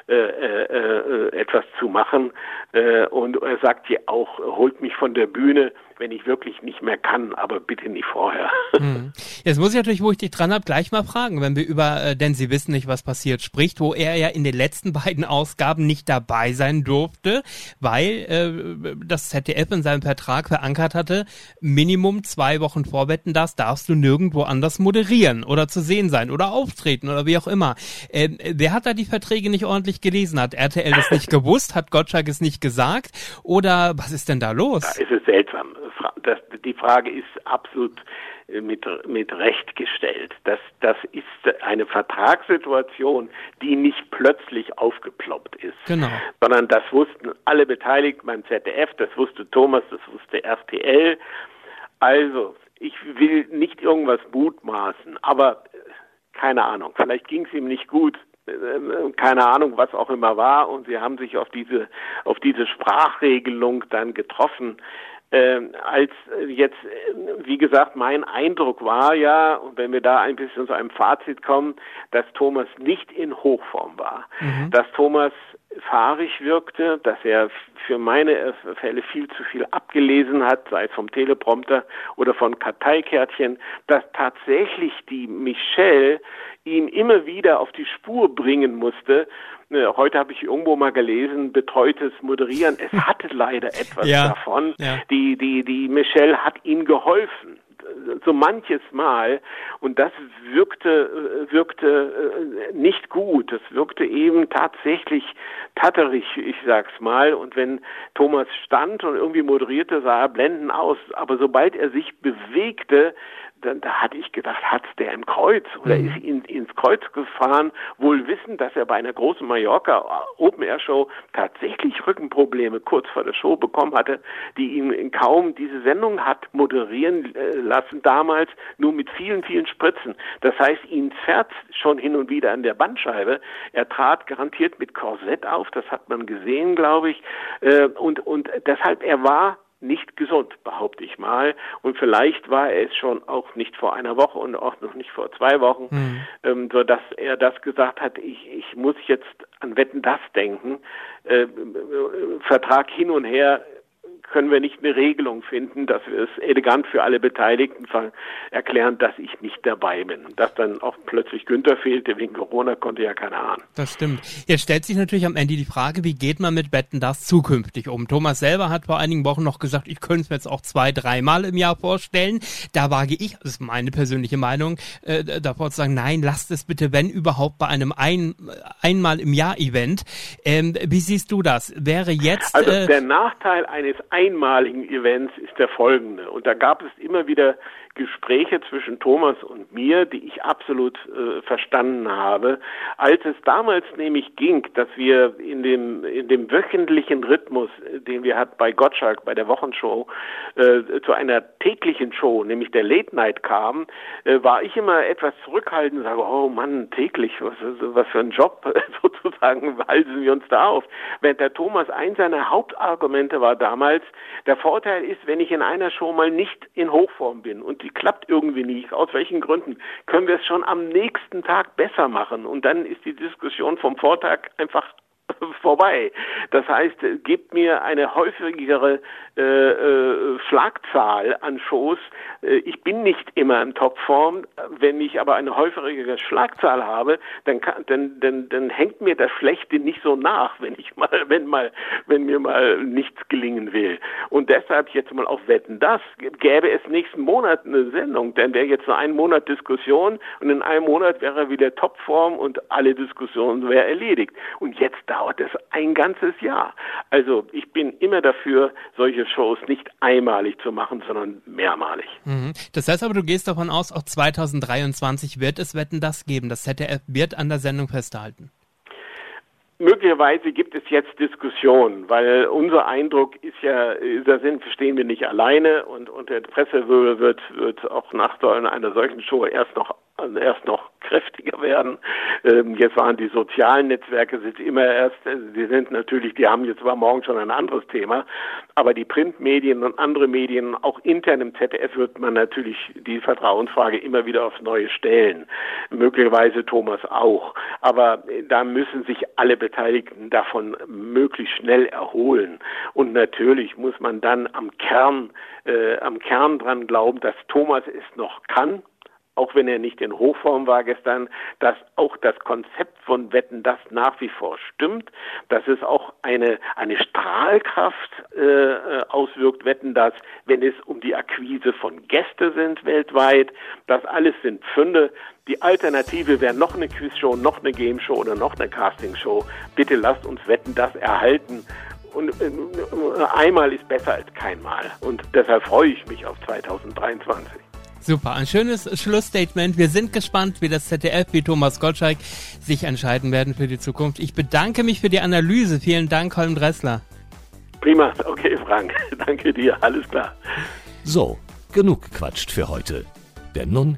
Äh, äh, äh, etwas zu machen. Äh, und er sagt ja auch, holt mich von der Bühne, wenn ich wirklich nicht mehr kann, aber bitte nicht vorher. Hm. Jetzt muss ich natürlich, wo ich dich dran habe, gleich mal fragen, wenn wir über äh, Denn Sie wissen nicht, was passiert spricht, wo er ja in den letzten beiden Ausgaben nicht dabei sein durfte, weil äh, das ZDF in seinem Vertrag verankert hatte, Minimum zwei Wochen vorwetten das darfst du nirgendwo anders moderieren oder zu sehen sein oder auftreten oder wie auch immer. Äh, wer hat da die Verträge nicht ordentlich gelesen? Hat RTL das nicht gewusst? Hat Gottschalk es nicht gesagt? Oder was ist denn da los? Da ist es seltsam das, die Frage ist absolut äh, mit, mit Recht gestellt. Das, das ist eine Vertragssituation, die nicht plötzlich aufgeploppt ist, genau. sondern das wussten alle Beteiligten beim ZDF, das wusste Thomas, das wusste RTL. Also, ich will nicht irgendwas mutmaßen, aber äh, keine Ahnung, vielleicht ging es ihm nicht gut, äh, keine Ahnung, was auch immer war, und sie haben sich auf diese, auf diese Sprachregelung dann getroffen. Ähm, als äh, jetzt, äh, wie gesagt, mein Eindruck war ja, wenn wir da ein bisschen zu einem Fazit kommen, dass Thomas nicht in Hochform war, mhm. dass Thomas fahrig wirkte, dass er für meine Fälle viel zu viel abgelesen hat, sei es vom Teleprompter oder von Karteikärtchen, dass tatsächlich die Michelle ihn immer wieder auf die Spur bringen musste. Äh, heute habe ich irgendwo mal gelesen, betreutes Moderieren. Es hatte leider etwas ja, davon. Ja. Die, die, die Michelle hat ihm geholfen so manches Mal und das wirkte wirkte äh, nicht gut. Das wirkte eben tatsächlich tatterig, ich sag's mal. Und wenn Thomas stand und irgendwie moderierte, sah er blenden aus. Aber sobald er sich bewegte, dann, da hatte ich gedacht, hat's der im Kreuz oder mhm. ist ihn ins Kreuz gefahren, wohl wissend, dass er bei einer großen Mallorca Open Air Show tatsächlich Rückenprobleme kurz vor der Show bekommen hatte, die ihn kaum diese Sendung hat moderieren äh, lassen damals, nur mit vielen, vielen Spritzen. Das heißt, ihn zerrt schon hin und wieder an der Bandscheibe. Er trat garantiert mit Korsett auf, das hat man gesehen, glaube ich, äh, und, und deshalb, er war nicht gesund, behaupte ich mal. Und vielleicht war er es schon auch nicht vor einer Woche und auch noch nicht vor zwei Wochen, mhm. ähm, so dass er das gesagt hat, ich, ich muss jetzt an Wetten das denken. Äh, äh Vertrag hin und her, können wir nicht eine Regelung finden, dass wir es elegant für alle Beteiligten erklären, dass ich nicht dabei bin. Dass dann auch plötzlich Günther fehlte wegen Corona, konnte ja keiner ahnen. Das stimmt. Jetzt stellt sich natürlich am Ende die Frage, wie geht man mit Betten das zukünftig um? Thomas selber hat vor einigen Wochen noch gesagt, ich könnte es mir jetzt auch zwei, dreimal im Jahr vorstellen. Da wage ich, das ist meine persönliche Meinung, äh, davor zu sagen, nein, lasst es bitte, wenn überhaupt, bei einem ein, einmal im Jahr Event. Ähm, wie siehst du das? Wäre jetzt... Also äh, der Nachteil eines einmaligen Events ist der folgende. Und da gab es immer wieder Gespräche zwischen Thomas und mir, die ich absolut äh, verstanden habe. Als es damals nämlich ging, dass wir in dem, in dem wöchentlichen Rhythmus, äh, den wir hatten bei Gottschalk, bei der Wochenshow, äh, zu einer täglichen Show, nämlich der Late Night kam, äh, war ich immer etwas zurückhaltend sage, oh Mann, täglich, was, was für ein Job, sozusagen, halten wir uns da auf. Während der Thomas ein seiner Hauptargumente war damals, der Vorteil ist, wenn ich in einer Show mal nicht in Hochform bin und die klappt irgendwie nicht, aus welchen Gründen, können wir es schon am nächsten Tag besser machen. Und dann ist die Diskussion vom Vortag einfach vorbei. Das heißt, gebt mir eine häufigere äh, äh, Schlagzahl an Shows. Äh, ich bin nicht immer in Topform. Wenn ich aber eine häufigere Schlagzahl habe, dann, kann, dann, dann, dann hängt mir das Schlechte nicht so nach, wenn ich mal, wenn mal, wenn mir mal nichts gelingen will. Und deshalb jetzt mal auf Wetten, das gäbe es nächsten Monat eine Sendung, denn wäre jetzt nur ein Monat Diskussion und in einem Monat wäre wieder Topform und alle Diskussionen wäre erledigt. Und jetzt dauert dauert es ein ganzes Jahr. Also ich bin immer dafür, solche Shows nicht einmalig zu machen, sondern mehrmalig. Mhm. Das heißt aber, du gehst davon aus, auch 2023 wird es Wetten das geben. Das ZDF wird an der Sendung festhalten. Möglicherweise gibt es jetzt Diskussionen, weil unser Eindruck ist ja, da sind, stehen wir nicht alleine und, und der Pressewirbel wird, wird auch nach einer solchen Show erst noch erst noch kräftiger werden. Ähm, jetzt waren die sozialen Netzwerke sind immer erst, äh, die sind natürlich, die haben jetzt zwar morgen schon ein anderes Thema, aber die Printmedien und andere Medien, auch intern im ZDF wird man natürlich die Vertrauensfrage immer wieder aufs Neue stellen. Möglicherweise Thomas auch. Aber äh, da müssen sich alle Beteiligten davon möglichst schnell erholen. Und natürlich muss man dann am Kern, äh, am Kern dran glauben, dass Thomas es noch kann auch wenn er nicht in Hochform war gestern, dass auch das Konzept von Wetten das nach wie vor stimmt, dass es auch eine, eine Strahlkraft äh, auswirkt, Wetten das, wenn es um die Akquise von Gäste sind weltweit. Das alles sind Pfünde. Die Alternative wäre noch eine Quizshow, noch eine Gameshow oder noch eine Castingshow. Bitte lasst uns Wetten das erhalten. Und äh, einmal ist besser als keinmal. Und deshalb freue ich mich auf 2023. Super, ein schönes Schlussstatement. Wir sind gespannt, wie das ZDF, wie Thomas Gottschalk sich entscheiden werden für die Zukunft. Ich bedanke mich für die Analyse. Vielen Dank, Holm Dressler. Prima, okay, Frank. Danke dir, alles klar. So, genug gequatscht für heute. Denn nun